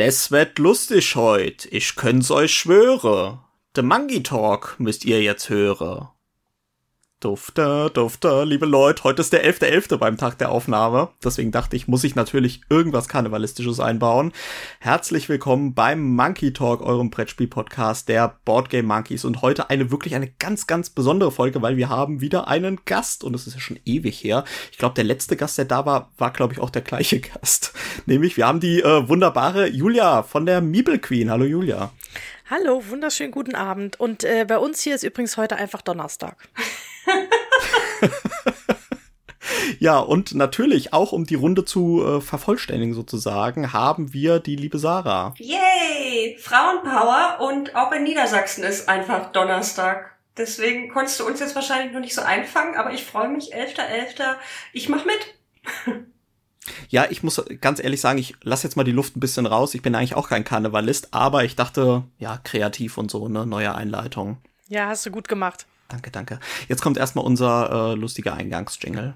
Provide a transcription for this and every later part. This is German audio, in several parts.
Des wird lustig heut, ich könn's euch schwöre. The Monkey Talk müsst ihr jetzt hören. Dufte, dufte, liebe Leute, heute ist der 11.11. .11. beim Tag der Aufnahme. Deswegen dachte ich, muss ich natürlich irgendwas Karnevalistisches einbauen. Herzlich willkommen beim Monkey Talk, eurem Brettspiel-Podcast der Boardgame Monkeys. Und heute eine wirklich eine ganz, ganz besondere Folge, weil wir haben wieder einen Gast. Und es ist ja schon ewig her. Ich glaube, der letzte Gast, der da war, war, glaube ich, auch der gleiche Gast. Nämlich, wir haben die äh, wunderbare Julia von der Meeple Queen. Hallo Julia. Hallo, wunderschönen guten Abend. Und äh, bei uns hier ist übrigens heute einfach Donnerstag. ja, und natürlich auch, um die Runde zu äh, vervollständigen sozusagen, haben wir die liebe Sarah. Yay! Frauenpower und auch in Niedersachsen ist einfach Donnerstag. Deswegen konntest du uns jetzt wahrscheinlich noch nicht so einfangen, aber ich freue mich, 11.11. .11. Ich mach mit. Ja, ich muss ganz ehrlich sagen, ich lasse jetzt mal die Luft ein bisschen raus. Ich bin eigentlich auch kein Karnevalist, aber ich dachte, ja, kreativ und so, ne, neue Einleitung. Ja, hast du gut gemacht. Danke, danke. Jetzt kommt erstmal unser äh, lustiger Eingangsjingle.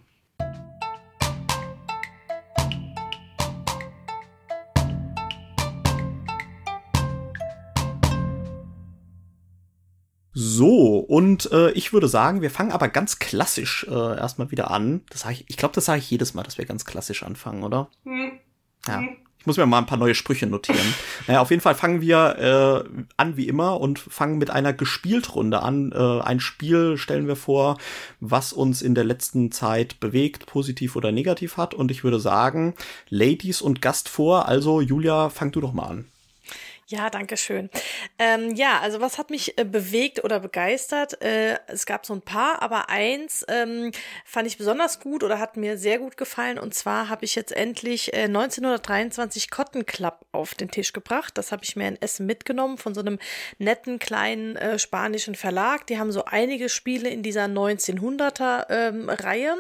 So, und äh, ich würde sagen, wir fangen aber ganz klassisch äh, erstmal wieder an. Das sag ich, ich glaube, das sage ich jedes Mal, dass wir ganz klassisch anfangen, oder? Hm. Ja. Hm. Ich muss mir mal ein paar neue Sprüche notieren. naja, auf jeden Fall fangen wir äh, an wie immer und fangen mit einer Gespieltrunde an. Äh, ein Spiel stellen wir vor, was uns in der letzten Zeit bewegt, positiv oder negativ hat. Und ich würde sagen, Ladies und Gast vor. Also Julia, fang du doch mal an. Ja, danke schön. Ähm, ja, also was hat mich äh, bewegt oder begeistert? Äh, es gab so ein paar, aber eins ähm, fand ich besonders gut oder hat mir sehr gut gefallen. Und zwar habe ich jetzt endlich äh, 1923 Cotton Club auf den Tisch gebracht. Das habe ich mir in Essen mitgenommen von so einem netten kleinen äh, spanischen Verlag. Die haben so einige Spiele in dieser 1900er ähm, Reihe.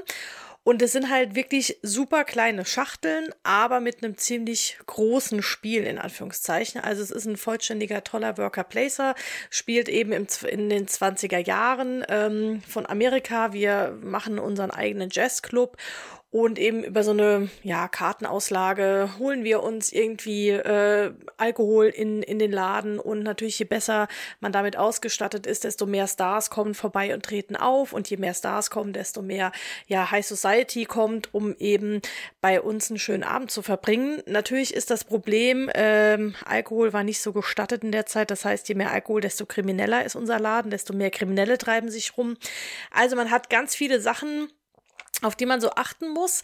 Und es sind halt wirklich super kleine Schachteln, aber mit einem ziemlich großen Spiel in Anführungszeichen. Also es ist ein vollständiger, toller Worker Placer, spielt eben im, in den 20er Jahren ähm, von Amerika. Wir machen unseren eigenen Jazzclub und eben über so eine ja, Kartenauslage holen wir uns irgendwie äh, Alkohol in, in den Laden. Und natürlich, je besser man damit ausgestattet ist, desto mehr Stars kommen vorbei und treten auf. Und je mehr Stars kommen, desto mehr ja, High Society kommt, um eben bei uns einen schönen Abend zu verbringen. Natürlich ist das Problem, ähm, Alkohol war nicht so gestattet in der Zeit. Das heißt, je mehr Alkohol, desto krimineller ist unser Laden, desto mehr Kriminelle treiben sich rum. Also man hat ganz viele Sachen, auf die man so achten muss.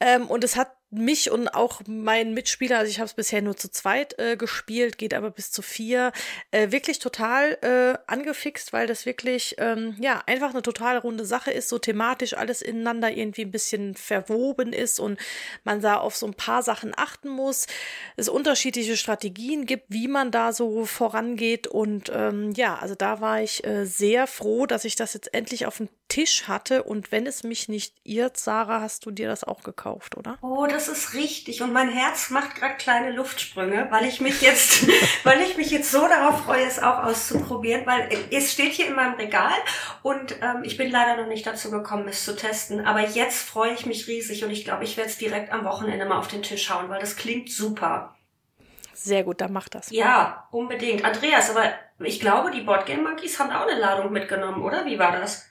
Ähm, und es hat mich und auch meinen Mitspieler, also ich habe es bisher nur zu zweit äh, gespielt, geht aber bis zu vier, äh, wirklich total äh, angefixt, weil das wirklich ähm, ja einfach eine total runde Sache ist, so thematisch alles ineinander irgendwie ein bisschen verwoben ist und man da auf so ein paar Sachen achten muss, es unterschiedliche Strategien gibt, wie man da so vorangeht und ähm, ja, also da war ich äh, sehr froh, dass ich das jetzt endlich auf dem Tisch hatte und wenn es mich nicht irrt, Sarah, hast du dir das auch gekauft, oder? Oh, das ist richtig und mein Herz macht gerade kleine Luftsprünge, weil ich mich jetzt, weil ich mich jetzt so darauf freue, es auch auszuprobieren, weil es steht hier in meinem Regal und ähm, ich bin leider noch nicht dazu gekommen, es zu testen, aber jetzt freue ich mich riesig und ich glaube, ich werde es direkt am Wochenende mal auf den Tisch hauen, weil das klingt super. Sehr gut, dann mach das. Ja, unbedingt. Andreas, aber ich glaube, die Boardgame Monkeys haben auch eine Ladung mitgenommen, oder? Wie war das?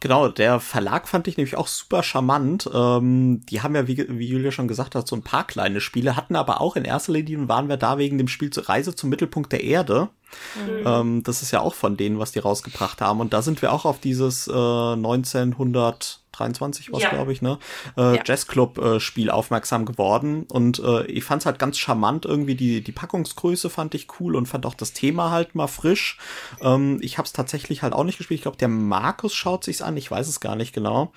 Genau, der Verlag fand ich nämlich auch super charmant. Ähm, die haben ja, wie, wie Julia schon gesagt hat, so ein paar kleine Spiele, hatten aber auch in erster Linie waren wir da wegen dem Spiel zur Reise zum Mittelpunkt der Erde. Mhm. Ähm, das ist ja auch von denen, was die rausgebracht haben. Und da sind wir auch auf dieses äh, 1900 23 war es, ja. glaube ich, ne? Äh, ja. Jazzclub-Spiel aufmerksam geworden. Und äh, ich fand es halt ganz charmant, irgendwie die, die Packungsgröße fand ich cool und fand auch das Thema halt mal frisch. Ähm, ich habe es tatsächlich halt auch nicht gespielt. Ich glaube, der Markus schaut sich's an, ich weiß es gar nicht genau.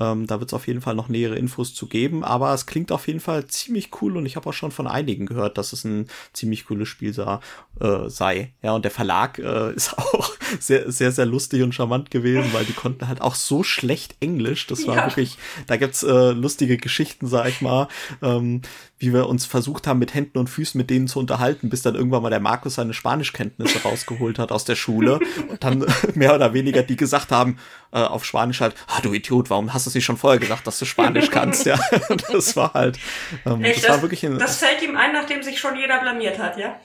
Ähm, da wird es auf jeden Fall noch nähere Infos zu geben, aber es klingt auf jeden Fall ziemlich cool und ich habe auch schon von einigen gehört, dass es ein ziemlich cooles Spiel sah, äh, sei. Ja, und der Verlag äh, ist auch sehr, sehr, sehr lustig und charmant gewesen, weil die konnten halt auch so schlecht Englisch. Das war ja. wirklich, da gibt's äh, lustige Geschichten, sag ich mal, ähm, wie wir uns versucht haben, mit Händen und Füßen mit denen zu unterhalten, bis dann irgendwann mal der Markus seine Spanischkenntnisse rausgeholt hat aus der Schule und dann mehr oder weniger die gesagt haben, äh, auf Spanisch halt, ah, du Idiot, warum hast du sie schon vorher gesagt, dass du Spanisch kannst, ja. das war halt, ähm, Echt, das, das war wirklich ein, Das fällt ihm ein, nachdem sich schon jeder blamiert hat, ja?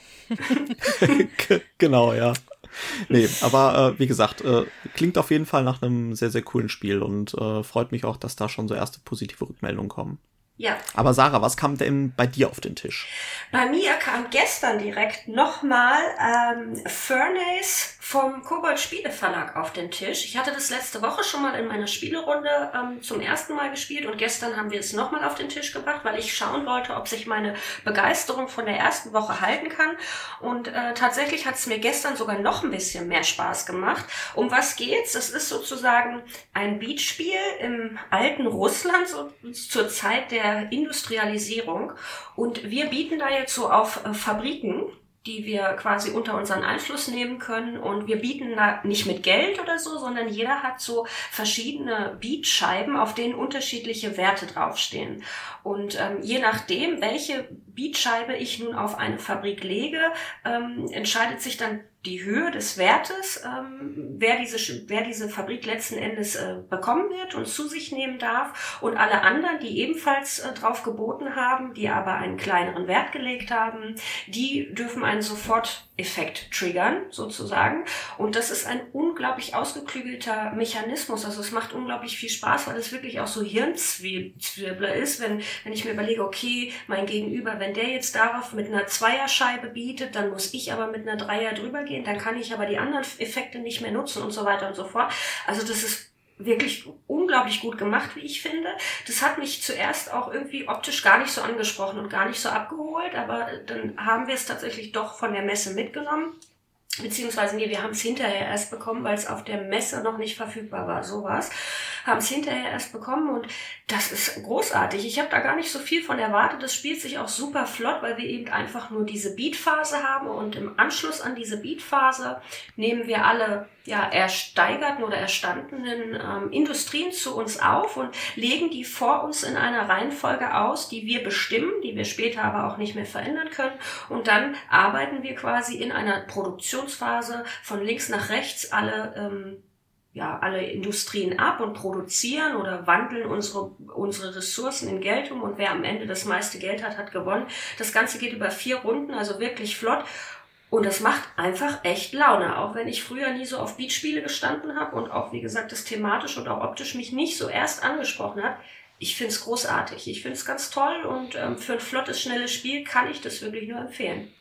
genau, ja. Nee, aber äh, wie gesagt, äh, klingt auf jeden Fall nach einem sehr, sehr coolen Spiel und äh, freut mich auch, dass da schon so erste positive Rückmeldungen kommen. Ja. Aber Sarah, was kam denn bei dir auf den Tisch? Bei mir kam gestern direkt nochmal ähm, Furnace vom Kobold Spiele Verlag auf den Tisch. Ich hatte das letzte Woche schon mal in meiner Spielerunde ähm, zum ersten Mal gespielt und gestern haben wir es nochmal auf den Tisch gebracht, weil ich schauen wollte, ob sich meine Begeisterung von der ersten Woche halten kann. Und äh, tatsächlich hat es mir gestern sogar noch ein bisschen mehr Spaß gemacht. Um was geht's? Es ist sozusagen ein Beatspiel im alten Russland so, zur Zeit der der Industrialisierung. Und wir bieten da jetzt so auf äh, Fabriken, die wir quasi unter unseren Einfluss nehmen können. Und wir bieten da nicht mit Geld oder so, sondern jeder hat so verschiedene Beatscheiben, auf denen unterschiedliche Werte draufstehen. Und ähm, je nachdem, welche Beatscheibe ich nun auf eine Fabrik lege, ähm, entscheidet sich dann die Höhe des Wertes, ähm, wer, diese, wer diese Fabrik letzten Endes äh, bekommen wird und zu sich nehmen darf. Und alle anderen, die ebenfalls äh, drauf geboten haben, die aber einen kleineren Wert gelegt haben, die dürfen einen Soforteffekt triggern, sozusagen. Und das ist ein unglaublich ausgeklügelter Mechanismus. Also es macht unglaublich viel Spaß, weil es wirklich auch so Hirnzwirbler ist, wenn, wenn ich mir überlege, okay, mein Gegenüber, wenn der jetzt darauf mit einer Zweierscheibe bietet, dann muss ich aber mit einer Dreier drüber gehen, dann kann ich aber die anderen Effekte nicht mehr nutzen und so weiter und so fort. Also das ist wirklich unglaublich gut gemacht, wie ich finde. Das hat mich zuerst auch irgendwie optisch gar nicht so angesprochen und gar nicht so abgeholt, aber dann haben wir es tatsächlich doch von der Messe mitgenommen. Beziehungsweise, nee, wir haben es hinterher erst bekommen, weil es auf der Messe noch nicht verfügbar war. Sowas. Haben es hinterher erst bekommen und das ist großartig. Ich habe da gar nicht so viel von erwartet. Das spielt sich auch super flott, weil wir eben einfach nur diese Beatphase haben und im Anschluss an diese Beatphase nehmen wir alle ja, ersteigerten oder erstandenen ähm, Industrien zu uns auf und legen die vor uns in einer Reihenfolge aus, die wir bestimmen, die wir später aber auch nicht mehr verändern können. Und dann arbeiten wir quasi in einer Produktionsphase von links nach rechts alle ähm, ja, alle Industrien ab und produzieren oder wandeln unsere, unsere Ressourcen in Geld um und wer am Ende das meiste Geld hat, hat gewonnen. Das Ganze geht über vier Runden, also wirklich flott. Und das macht einfach echt Laune, auch wenn ich früher nie so auf Beatspiele gestanden habe und auch, wie gesagt, das thematisch und auch optisch mich nicht so erst angesprochen hat. Ich find's großartig. Ich find's ganz toll und ähm, für ein flottes, schnelles Spiel kann ich das wirklich nur empfehlen.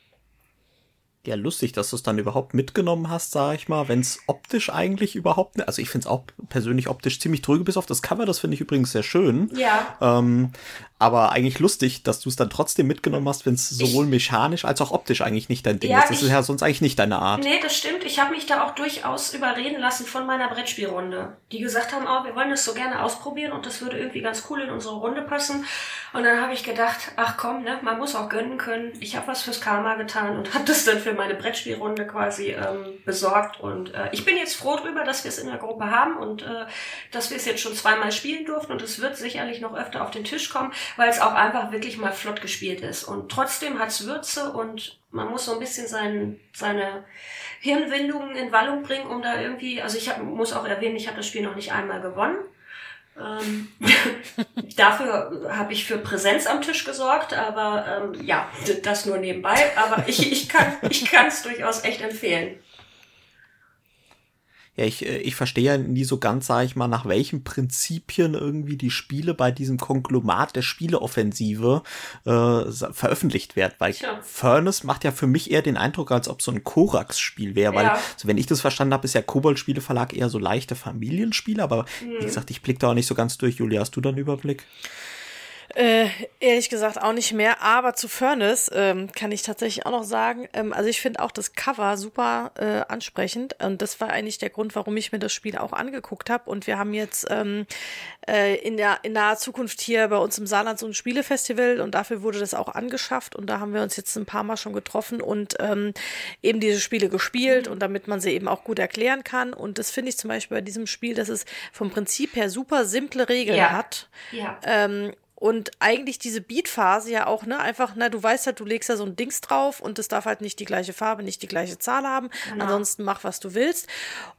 Ja, lustig, dass du es dann überhaupt mitgenommen hast, sag ich mal, wenn es optisch eigentlich überhaupt nicht, also ich finde es auch persönlich optisch ziemlich drüge, bis auf das Cover, das finde ich übrigens sehr schön. Ja. Ähm, aber eigentlich lustig, dass du es dann trotzdem mitgenommen hast, wenn es sowohl mechanisch als auch optisch eigentlich nicht dein Ding ja, ist. Das ich, ist ja sonst eigentlich nicht deine Art. Nee, das stimmt. Ich habe mich da auch durchaus überreden lassen von meiner Brettspielrunde, die gesagt haben, oh, wir wollen das so gerne ausprobieren und das würde irgendwie ganz cool in unsere Runde passen. Und dann habe ich gedacht, ach komm, ne, man muss auch gönnen können. Ich habe was fürs Karma getan und habe das dann für meine Brettspielrunde quasi ähm, besorgt. Und äh, ich bin jetzt froh drüber, dass wir es in der Gruppe haben und äh, dass wir es jetzt schon zweimal spielen durften und es wird sicherlich noch öfter auf den Tisch kommen weil es auch einfach wirklich mal flott gespielt ist. Und trotzdem hat es Würze und man muss so ein bisschen sein, seine Hirnwindungen in Wallung bringen, um da irgendwie, also ich hab, muss auch erwähnen, ich habe das Spiel noch nicht einmal gewonnen. Ähm, dafür habe ich für Präsenz am Tisch gesorgt, aber ähm, ja, das nur nebenbei. Aber ich, ich kann ich kann es durchaus echt empfehlen ja, ich, äh, ich verstehe ja nie so ganz, sage ich mal, nach welchen Prinzipien irgendwie die Spiele bei diesem Konglomat der Spieleoffensive äh, veröffentlicht werden, weil ja. Furnace macht ja für mich eher den Eindruck, als ob so ein Korax-Spiel wäre, weil, ja. also wenn ich das verstanden habe, ist ja Kobold-Spieleverlag eher so leichte Familienspiele, aber mhm. wie gesagt, ich blicke da auch nicht so ganz durch. Julia, hast du da einen Überblick? Äh, ehrlich gesagt auch nicht mehr, aber zu Furnace ähm, kann ich tatsächlich auch noch sagen. Ähm, also ich finde auch das Cover super äh, ansprechend und das war eigentlich der Grund, warum ich mir das Spiel auch angeguckt habe. Und wir haben jetzt ähm, äh, in der in naher Zukunft hier bei uns im Saarland so ein Spielefestival und dafür wurde das auch angeschafft und da haben wir uns jetzt ein paar Mal schon getroffen und ähm, eben diese Spiele gespielt und damit man sie eben auch gut erklären kann. Und das finde ich zum Beispiel bei diesem Spiel, dass es vom Prinzip her super simple Regeln Ja. hat. Ja. Ähm, und eigentlich diese Beat-Phase ja auch, ne, einfach, na, du weißt halt, du legst da so ein Dings drauf und es darf halt nicht die gleiche Farbe, nicht die gleiche Zahl haben. Genau. Ansonsten mach, was du willst.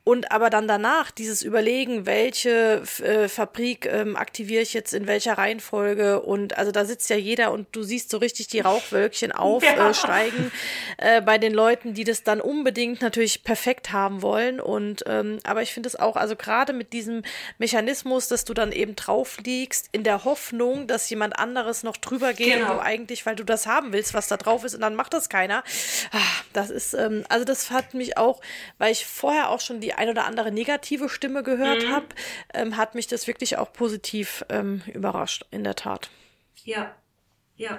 Und aber dann danach dieses Überlegen, welche äh, Fabrik ähm, aktiviere ich jetzt in welcher Reihenfolge und also da sitzt ja jeder und du siehst so richtig die Rauchwölkchen aufsteigen Ja. äh, äh, bei den Leuten, die das dann unbedingt natürlich perfekt haben wollen. Und ähm, aber ich finde es auch, also gerade mit diesem Mechanismus, dass du dann eben drauf liegst, in der Hoffnung, dass jemand anderes noch drüber geht, Genau. du eigentlich, weil du das haben willst, was da drauf ist, und dann macht das keiner. Ah, Das ist, ähm, also das hat mich auch, weil ich vorher auch schon die ein oder andere negative Stimme gehört Mhm. habe, ähm, hat mich das wirklich auch positiv ähm, überrascht, in der Tat. Ja, ja.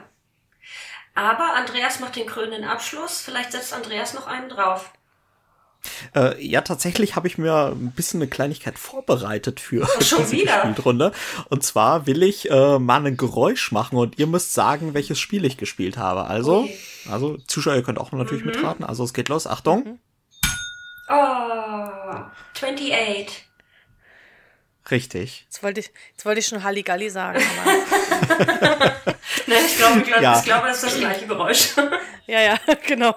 Aber Andreas macht den krönenden Abschluss. Vielleicht setzt Andreas noch einen drauf. Äh, ja, tatsächlich habe ich mir ein bisschen eine Kleinigkeit vorbereitet für schon diese wieder? Spielrunde. Und zwar will ich äh, mal ein Geräusch machen und ihr müsst sagen, welches Spiel ich gespielt habe. Also, Okay. also Zuschauer, ihr könnt auch natürlich Mhm. mitraten. Also es geht los. Achtung. Oh, 28. Richtig. Jetzt wollte ich, jetzt wollte ich schon Halligalli sagen. Aber Ne, ich glaube, ich glaube, Ja. ich glaube, das ist das gleiche Geräusch. ja, ja, genau.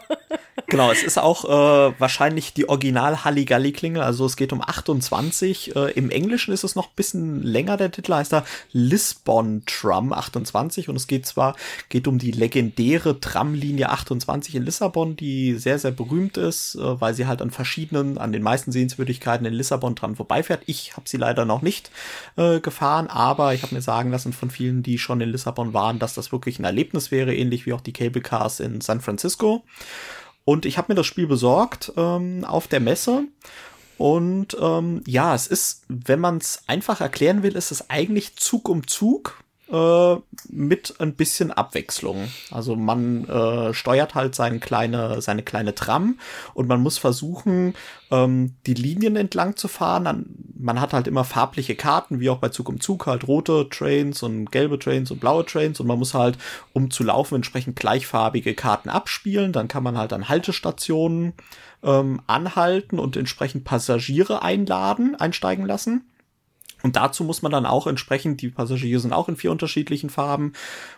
Genau, es ist auch äh, wahrscheinlich die Original Halligalli-Klingel, also es geht um 28. Äh, Im Englischen ist es noch ein bisschen länger, der Titel heißt da Lisbon Tram 28 und es geht zwar geht um die legendäre Tramlinie 28 in Lissabon, die sehr, sehr berühmt ist, äh, weil sie halt an verschiedenen, an den meisten Sehenswürdigkeiten in Lissabon dran vorbeifährt. Ich habe sie leider noch nicht äh, gefahren, aber ich habe mir sagen lassen von vielen, die schon in Lissabon waren, dass das wirklich ein Erlebnis wäre, ähnlich wie auch die Cable Cars in San Francisco. Und ich habe mir das Spiel besorgt ähm, auf der Messe. Und ähm, ja, es ist, wenn man es einfach erklären will, ist es eigentlich Zug um Zug äh, mit ein bisschen Abwechslung. Also man äh, steuert halt seine kleine, seine kleine Tram und man muss versuchen, ähm, die Linien entlang zu fahren. Dann, man hat halt immer farbliche Karten, wie auch bei Zug um Zug, halt rote Trains und gelbe Trains und blaue Trains und man muss halt, um zu laufen, entsprechend gleichfarbige Karten abspielen. Dann kann man halt an Haltestationen ähm, anhalten und entsprechend Passagiere einladen, einsteigen lassen. Und dazu muss man dann auch entsprechend, die Passagiere sind auch in vier unterschiedlichen Farben,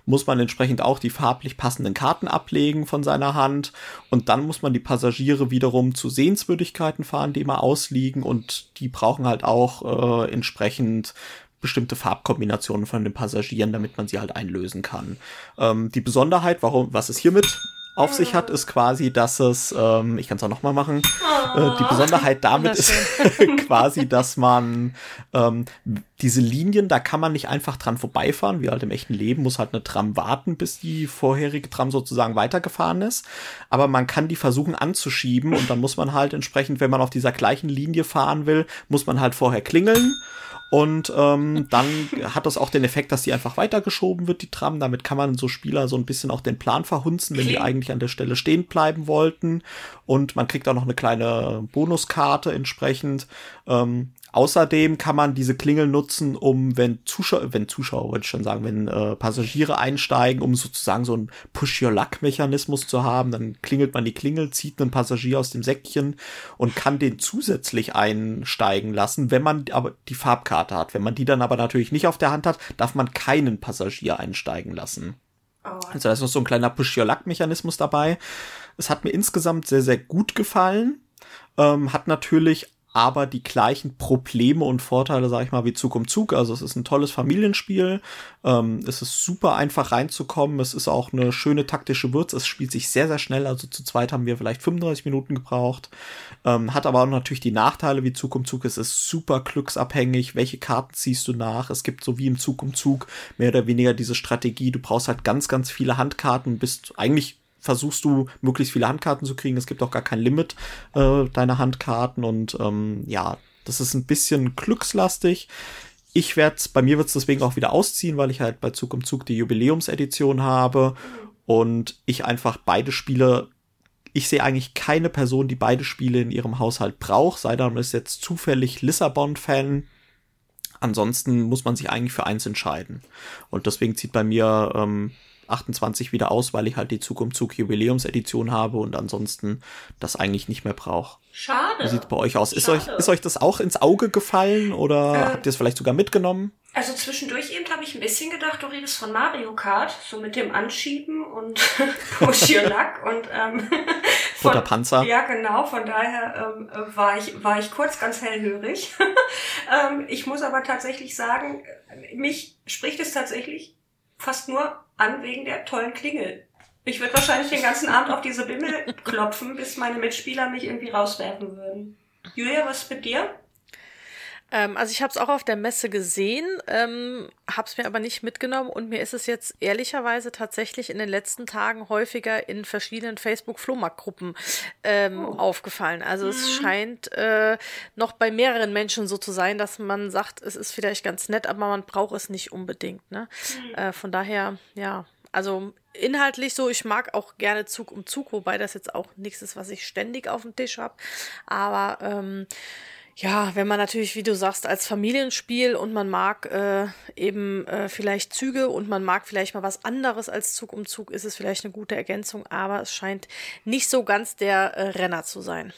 muss man entsprechend auch die farblich passenden Karten ablegen von seiner Hand. Und dann muss man die Passagiere wiederum zu Sehenswürdigkeiten fahren, die immer ausliegen. Und die brauchen halt auch äh, entsprechend bestimmte Farbkombinationen von den Passagieren, damit man sie halt einlösen kann. Ähm, die Besonderheit, warum, was es hiermit auf sich hat, ist quasi, dass es, ähm, ich kann es auch nochmal machen, äh, die Besonderheit damit ist quasi, dass man ähm, diese Linien, da kann man nicht einfach dran vorbeifahren, wie halt im echten Leben, muss halt eine Tram warten, bis die vorherige Tram sozusagen weitergefahren ist. Aber man kann die versuchen anzuschieben und dann muss man halt entsprechend, wenn man auf dieser gleichen Linie fahren will, muss man halt vorher klingeln. Und ähm, dann hat das auch den Effekt, dass die einfach weitergeschoben wird, die Tram. Damit kann man so Spieler so ein bisschen auch den Plan verhunzen, wenn die eigentlich an der Stelle stehen bleiben wollten. Und man kriegt auch noch eine kleine Bonuskarte entsprechend. Ähm, Außerdem kann man diese Klingel nutzen, um, wenn Zuschauer, wenn Zuschauer, wollte ich schon sagen, wenn äh, Passagiere einsteigen, um sozusagen so einen Push-Your-Luck-Mechanismus zu haben, dann klingelt man die Klingel, zieht einen Passagier aus dem Säckchen und kann den zusätzlich einsteigen lassen, wenn man aber die Farbkarte hat. Wenn man die dann aber natürlich nicht auf der Hand hat, darf man keinen Passagier einsteigen lassen. Oh, Also da ist noch so ein kleiner Push-Your-Luck-Mechanismus dabei. Es hat mir insgesamt sehr, sehr gut gefallen. Ähm, hat natürlich aber die gleichen Probleme und Vorteile, sag ich mal, wie Zug um Zug. Also es ist ein tolles Familienspiel. Ähm, es ist super einfach reinzukommen. Es ist auch eine schöne taktische Würze. Es spielt sich sehr, sehr schnell. Also zu zweit haben wir vielleicht 35 Minuten gebraucht. Ähm, hat aber auch natürlich die Nachteile wie Zug um Zug. Es ist super glücksabhängig. Welche Karten ziehst du nach? Es gibt so wie im Zug um Zug mehr oder weniger diese Strategie. Du brauchst halt ganz, ganz viele Handkarten. Bist eigentlich versuchst du möglichst viele Handkarten zu kriegen. Es gibt auch gar kein Limit äh, deiner Handkarten und ähm, ja, das ist ein bisschen glückslastig. ich werde bei mir wird es deswegen auch wieder ausziehen, weil ich halt bei Zug um Zug die Jubiläumsedition habe und ich einfach beide Spiele ich sehe eigentlich keine Person, die beide Spiele in ihrem Haushalt braucht, sei dann ist jetzt zufällig Lissabon-Fan. Ansonsten muss man sich eigentlich für eins entscheiden. Und deswegen zieht bei mir ähm, 28 wieder aus, weil ich halt die Zug um Zug Jubiläumsedition habe und ansonsten das eigentlich nicht mehr brauche. Schade. Wie sieht's bei euch aus? Ist euch, ist euch das auch ins Auge gefallen oder Äh, habt ihr es vielleicht sogar mitgenommen? Also zwischendurch eben habe ich ein bisschen gedacht, du redest von Mario Kart, so mit dem Anschieben und Push Your Luck und ähm, von- Butterpanzer. Ja, genau. Von daher ähm, äh, war ich war ich kurz ganz hellhörig. ähm, ich muss aber tatsächlich sagen, mich spricht es tatsächlich fast nur an wegen der tollen Klingel. Ich würde wahrscheinlich den ganzen Abend auf diese Bimmel klopfen, bis meine Mitspieler mich irgendwie rauswerfen würden. Julia, was ist mit dir? Ähm, also ich habe es auch auf der Messe gesehen, ähm, habe es mir aber nicht mitgenommen und mir ist es jetzt ehrlicherweise tatsächlich in den letzten Tagen häufiger in verschiedenen Facebook-Flohmarktgruppen ähm, aufgefallen. Also es scheint äh, noch bei mehreren Menschen so zu sein, dass man sagt, es ist vielleicht ganz nett, aber man braucht es nicht unbedingt. Ne? Äh, von daher, ja, also inhaltlich so, ich mag auch gerne Zug um Zug, wobei das jetzt auch nichts ist, was ich ständig auf dem Tisch habe. Aber ähm, ja, wenn man natürlich, wie du sagst, als Familienspiel und man mag äh, eben äh, vielleicht Züge und man mag vielleicht mal was anderes als Zug um Zug, ist es vielleicht eine gute Ergänzung, aber es scheint nicht so ganz der äh, Renner zu sein.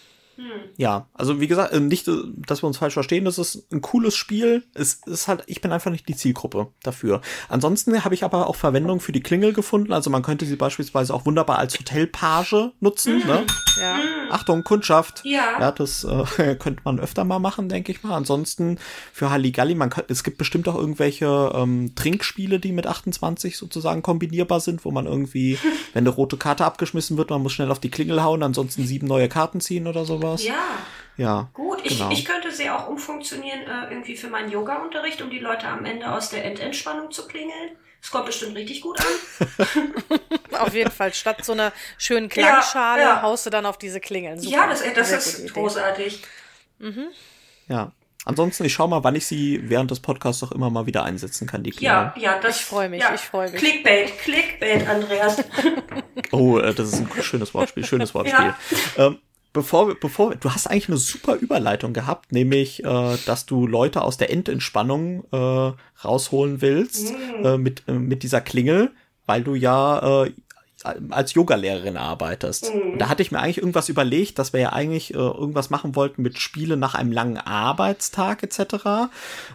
Ja, also wie gesagt, äh, nicht, äh, dass wir uns falsch verstehen, das ist ein cooles Spiel. Es ist halt, ich bin einfach nicht die Zielgruppe dafür. Ansonsten habe ich aber auch Verwendung für die Klingel gefunden. Also man könnte sie beispielsweise auch wunderbar als Hotelpage nutzen. Ne? Ja. Achtung, Kundschaft. Ja. Ja, das äh, könnte man öfter mal machen, denke ich mal. Ansonsten für Halligalli, man kann, es gibt bestimmt auch irgendwelche ähm, Trinkspiele, die mit 28 sozusagen kombinierbar sind, wo man irgendwie, wenn eine rote Karte abgeschmissen wird, man muss schnell auf die Klingel hauen, ansonsten sieben neue Karten ziehen oder sowas. Ja. Ja. Gut, ich, genau. ich könnte sie auch umfunktionieren äh, irgendwie für meinen Yoga-Unterricht, um die Leute am Ende aus der Endentspannung zu klingeln. Das kommt bestimmt richtig gut an. Auf jeden Fall, statt so einer schönen Klangschale Ja, ja. haust du dann auf diese Klingeln. Super. ja, das, das Sehr ist großartig. Ja. Ansonsten, ich schau mal, wann ich sie während des Podcasts auch immer mal wieder einsetzen kann, die Klingel. Ja, ja, das. Ich freu mich, ja. ich freu mich. Clickbait, Clickbait, Andreas. Oh, äh, das ist ein schönes Wortspiel, schönes Wortspiel. Ähm, bevor, wir- bevor, wir- du hast eigentlich eine super Überleitung gehabt, nämlich, äh, dass du Leute aus der Endentspannung äh, rausholen willst äh, mit, äh, mit dieser Klingel, weil du ja äh, als Yogalehrerin arbeitest. Und Da hatte ich mir eigentlich irgendwas überlegt, dass wir ja eigentlich äh, irgendwas machen wollten mit Spiele nach einem langen Arbeitstag etc.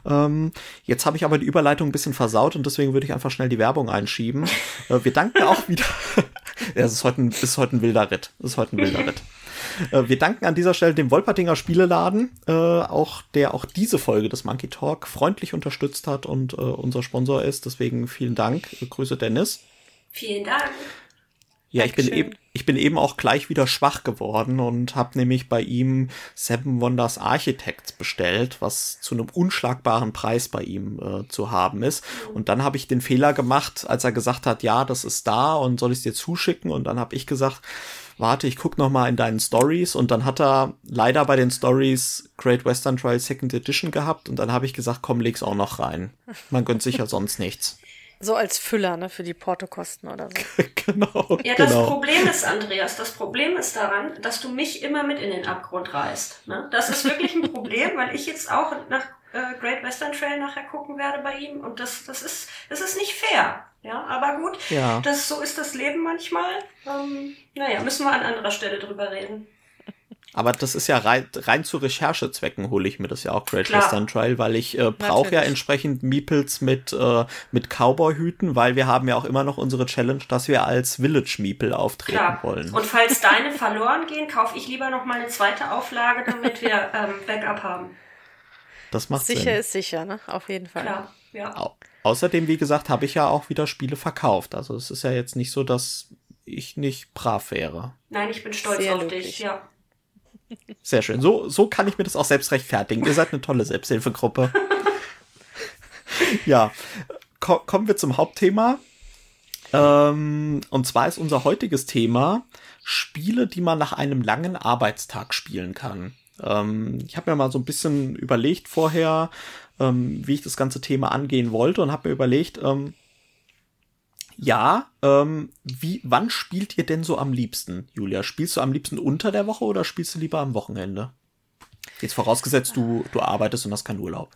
Ähm, jetzt habe ich aber die Überleitung ein bisschen versaut und deswegen würde ich einfach schnell die Werbung einschieben. Äh, wir danken auch wieder. ja, es ist heute ein, es ist heute ein wilder Ritt. Es ist heute ein wilder Ritt. Äh, Wir danken an dieser Stelle dem Wolpertinger Spieleladen, äh, auch der auch diese Folge des Monkey Talk freundlich unterstützt hat und äh, unser Sponsor ist. Deswegen vielen Dank. Grüße Dennis. Vielen Dank. Ja, ich bin eben, ich bin eben auch gleich wieder schwach geworden und habe nämlich bei ihm Seven Wonders Architects bestellt, was zu einem unschlagbaren Preis bei ihm äh, zu haben ist. Und dann habe ich den Fehler gemacht, als er gesagt hat, ja, das ist da und soll ich es dir zuschicken? Und dann habe ich gesagt, warte, ich guck noch mal in deinen Stories und dann hat er leider bei den Stories Great Western Trail Second Edition gehabt und dann habe ich gesagt, komm, leg's auch noch rein. Man gönnt sich ja sonst nichts. So als Füller, ne, für die Portokosten oder so. genau. Ja, das genau. Problem ist, Andreas, das Problem ist daran, dass du mich immer mit in den Abgrund reißt. Ne? Das ist wirklich ein Problem, weil ich jetzt auch nach äh, Great Western Trail nachher gucken werde bei ihm und das, das ist, das ist nicht fair. Ja, aber gut, Ja. das, so ist das Leben manchmal. Ähm, naja, müssen wir an anderer Stelle drüber reden. Aber das ist ja rein, rein zu Recherchezwecken hole ich mir das ja auch Great Klar. Western Trail, weil ich äh, brauche ja entsprechend Meeples mit, äh, mit Cowboy-Hüten, weil wir haben ja auch immer noch unsere Challenge, dass wir als Village Meeple auftreten Klar. wollen. Und falls deine verloren gehen, kaufe ich lieber noch mal eine zweite Auflage, damit wir ähm, Backup haben. Das macht Sicher Sinn. ist sicher, ne? Auf jeden Fall. Klar, ja. Au außerdem, wie gesagt, habe ich ja auch wieder Spiele verkauft. Also es ist ja jetzt nicht so, dass ich nicht brav wäre. Nein, ich bin stolz Sehr auf löblich. dich. Ja. Sehr schön. So, so kann ich mir das auch selbst rechtfertigen. Ihr seid eine tolle Selbsthilfegruppe. ja, ko kommen wir zum Hauptthema. Ähm, und zwar ist unser heutiges Thema Spiele, die man nach einem langen Arbeitstag spielen kann. Ähm, ich habe mir mal so ein bisschen überlegt vorher, ähm, wie ich das ganze Thema angehen wollte und habe mir überlegt, ähm, ja, ähm, wie, wann spielt ihr denn so am liebsten, Julia? Spielst du am liebsten unter der Woche oder spielst du lieber am Wochenende? Jetzt vorausgesetzt, du, du arbeitest und hast keinen Urlaub.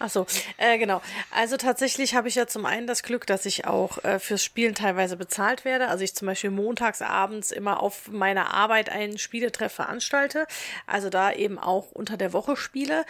Ach so, äh, genau. Also tatsächlich habe ich ja zum einen das Glück, dass ich auch äh, fürs Spielen teilweise bezahlt werde. Also ich zum Beispiel montags abends immer auf meiner Arbeit einen Spieletreff veranstalte. Also da eben auch unter der Woche spiele.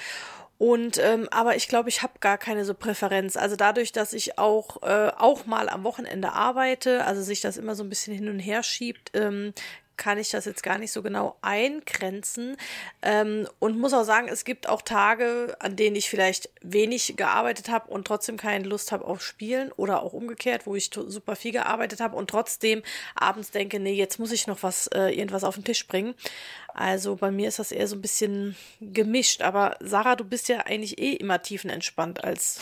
Und ähm, aber ich glaube, ich habe gar keine so Präferenz. Also dadurch, dass ich auch äh, auch mal am Wochenende arbeite, also sich das immer so ein bisschen hin und her schiebt, ähm, kann ich das jetzt gar nicht so genau eingrenzen. Ähm, und muss auch sagen, es gibt auch Tage, an denen ich vielleicht wenig gearbeitet habe und trotzdem keine Lust habe auf Spielen oder auch umgekehrt, wo ich super viel gearbeitet habe und trotzdem abends denke, nee, jetzt muss ich noch was, äh, irgendwas auf den Tisch bringen. Also bei mir ist das eher so ein bisschen gemischt. Aber Sarah, du bist ja eigentlich eh immer tiefenentspannt als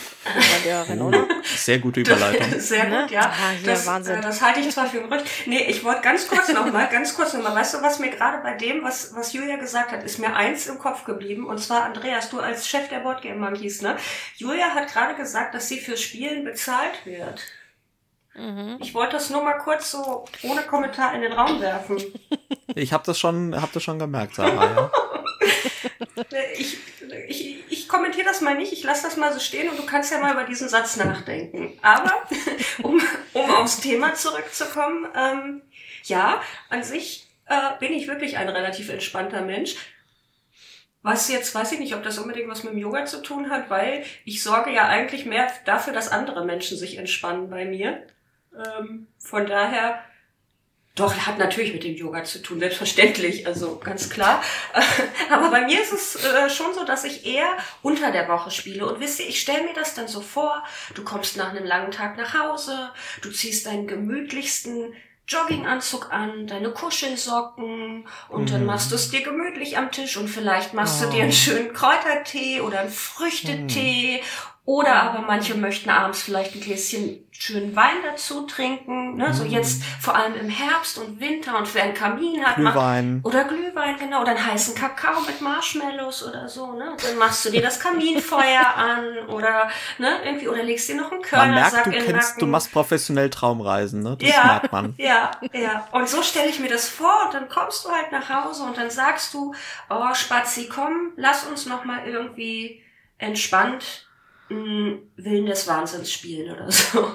Lehrerin, oder? Sehr gute Überleitung. Sehr gut, ja. Ah, hier, das, Wahnsinn. Äh, das halte ich zwar für gerücht. Nee, ich wollte ganz kurz noch mal, ganz kurz noch mal. Weißt du, was mir gerade bei dem, was, was Julia gesagt hat, ist mir eins im Kopf geblieben. Und zwar, Andreas, du als Chef der Boardgame Monkeys, ne? Julia hat gerade gesagt, dass sie fürs Spielen bezahlt wird. Mhm. Ich wollte das nur mal kurz so ohne Kommentar in den Raum werfen. Ich habe das schon, hab das schon gemerkt, Sarah. Ja. Ich, ich, ich kommentiere das mal nicht, ich lasse das mal so stehen und du kannst ja mal über diesen Satz nachdenken. Aber um, um aufs Thema zurückzukommen, ähm, ja, an sich äh, bin ich wirklich ein relativ entspannter Mensch. Was jetzt, weiß ich nicht, ob das unbedingt was mit dem Yoga zu tun hat, weil ich sorge ja eigentlich mehr dafür, dass andere Menschen sich entspannen bei mir. Ähm, von daher, doch, hat natürlich mit dem Yoga zu tun, selbstverständlich, also ganz klar. Aber bei mir ist es äh, schon so, dass ich eher unter der Woche spiele. Und wisst ihr, ich stelle mir das dann so vor, du kommst nach einem langen Tag nach Hause, du ziehst deinen gemütlichsten Jogginganzug an, deine Kuschelsocken und dann machst du es dir gemütlich am Tisch und vielleicht machst du dir einen schönen Kräutertee oder einen Früchtetee oder aber manche möchten abends vielleicht ein Gläschen schönen Wein dazu trinken. Ne? So jetzt vor allem im Herbst und Winter und wer einen Kamin hat. macht- Glühwein. Oder Glühwein, genau. Oder einen heißen Kakao mit Marshmallows oder so. Ne? Dann machst du dir das Kaminfeuer an oder ne, irgendwie oder legst dir noch einen Man merkt, Körnersack du in kennst, Nacken. du machst professionell Traumreisen, ne? Das Ja, merkt man. Ja, ja. Und so stelle ich mir das vor und dann kommst du halt nach Hause und dann sagst du, oh Spazi, komm, lass uns noch mal irgendwie entspannt Willen des Wahnsinns spielen oder so.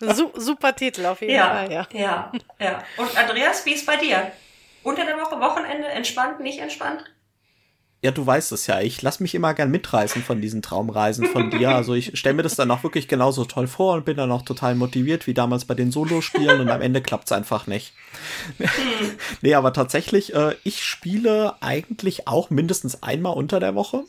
Su super Titel auf jeden Ja, Fall, ja. ja, ja. Und Andreas, wie ist bei dir? Unter der Woche, Wochenende, entspannt, nicht entspannt? Ja, du weißt es ja. Ich lass mich immer gern mitreißen von diesen Traumreisen von dir. Also ich stelle mir das dann auch wirklich genauso toll vor und bin dann auch total motiviert, wie damals bei den Solospielen und am Ende klappt's einfach nicht. nee, aber tatsächlich, äh, ich spiele eigentlich auch mindestens einmal unter der Woche.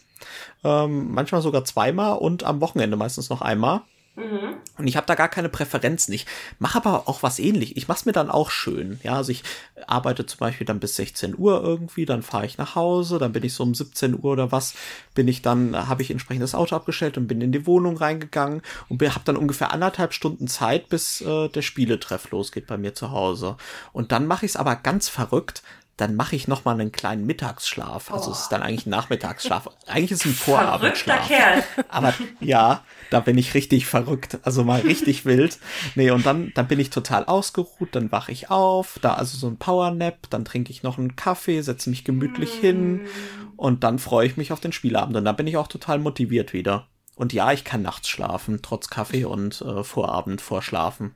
Ähm, manchmal sogar zweimal und am Wochenende meistens noch einmal. Mhm. Und ich habe da gar keine Präferenzen. Ich mache aber auch was ähnlich. Ich mache es mir dann auch schön. Ja, also ich arbeite zum Beispiel dann bis 16 Uhr irgendwie, dann fahre ich nach Hause, dann bin ich so um 17 Uhr oder was, bin ich dann, habe ich entsprechend das Auto abgestellt und bin in die Wohnung reingegangen und habe dann ungefähr anderthalb Stunden Zeit, bis äh, der Spieletreff losgeht bei mir zu Hause. Und dann mache ich es aber ganz verrückt. Dann mache ich noch mal einen kleinen Mittagsschlaf. Also es ist dann eigentlich ein Nachmittagsschlaf. Eigentlich ist es ein Verrückter Vorabendschlaf. Kerl. Aber ja, da bin ich richtig verrückt. Also mal richtig wild. Nee, und dann, dann bin ich total ausgeruht, dann wache ich auf, da also so ein Powernap, dann trinke ich noch einen Kaffee, setze mich gemütlich hin und dann freue ich mich auf den Spielabend. Und dann bin ich auch total motiviert wieder. Und ja, ich kann nachts schlafen, trotz Kaffee und äh, Vorabend vorschlafen.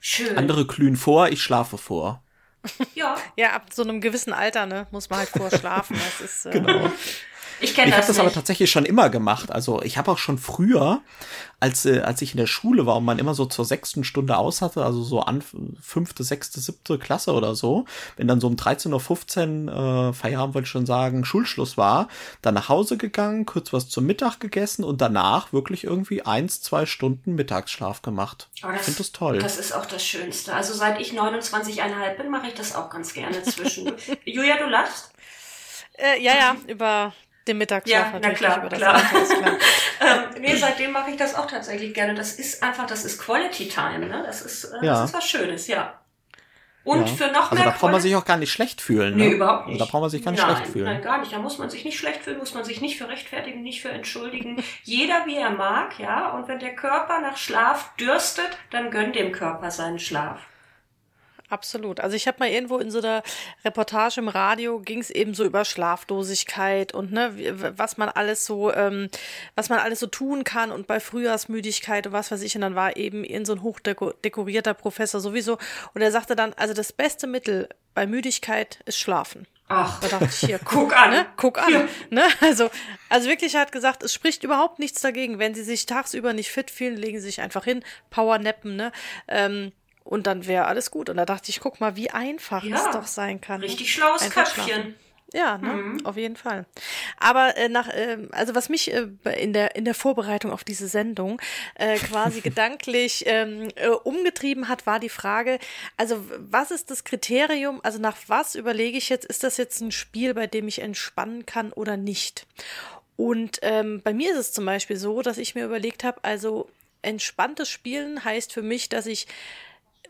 Schön. Andere glühen vor, ich schlafe vor. Ja, Ja, ab so einem gewissen Alter, ne, muss man halt vorschlafen. Das ist, äh, Genau. Ich kenne Ich habe das, das aber tatsächlich schon immer gemacht. Also ich habe auch schon früher, als, äh, als ich in der Schule war und man immer so zur sechsten Stunde aus hatte, also so an fünfte, sechste, siebte Klasse oder so, wenn dann so um 13.15 Uhr, äh, Feierabend wollte ich schon sagen, Schulschluss war, dann nach Hause gegangen, kurz was zum Mittag gegessen und danach wirklich irgendwie eins, zwei Stunden Mittagsschlaf gemacht. Oh, ich finde das toll. Das ist auch das Schönste. Also seit ich 29,5 bin, mache ich das auch ganz gerne zwischen. Julia, du lachst? Äh, ja, ja, über den Mittagsschlaf Ja, na natürlich. klar, das klar. Alter, ist klar. ähm, nee, seitdem mache ich das auch tatsächlich gerne. Das ist einfach, das ist Quality Time, ne? Das ist, äh, Ja. das ist was Schönes, ja. Und ja. für noch also mehr. Also da braucht man sich auch gar nicht schlecht fühlen. Ne? Nee, überhaupt nicht. Also da braucht man sich gar nicht nein, schlecht fühlen. Nein, gar nicht. Da muss man sich nicht schlecht fühlen, muss man sich nicht für rechtfertigen, nicht für entschuldigen. Jeder wie er mag, ja. Und wenn der Körper nach Schlaf dürstet, dann gönnt dem Körper seinen Schlaf. Absolut. Also ich habe mal irgendwo in so einer Reportage im Radio ging es eben so über Schlaflosigkeit und ne, was man alles so, ähm, was man alles so tun kann und bei Frühjahrsmüdigkeit und was weiß ich. Und dann war eben in so ein hochdekorierter Professor sowieso und er sagte dann, also das beste Mittel bei Müdigkeit ist Schlafen. Ach, da dachte ich hier, guck an, ne? guck an, ja. ne? Also, also wirklich, er hat gesagt, es spricht überhaupt nichts dagegen, wenn Sie sich tagsüber nicht fit fühlen, legen Sie sich einfach hin, Powernappen, ne? Ähm, und dann wäre alles gut. Und da dachte ich, guck mal, wie einfach ja, es doch sein kann. Ne? Richtig schlaues einfach Köpfchen. Schlafen. Ja, ne? Mhm. auf jeden Fall. Aber äh, nach, äh, also was mich äh, in der in der Vorbereitung auf diese Sendung äh, quasi gedanklich ähm, äh, umgetrieben hat, war die Frage: Also was ist das Kriterium? Also nach was überlege ich jetzt? Ist das jetzt ein Spiel, bei dem ich entspannen kann oder nicht? Und ähm, bei mir ist es zum Beispiel so, dass ich mir überlegt habe: Also entspanntes Spielen heißt für mich, dass ich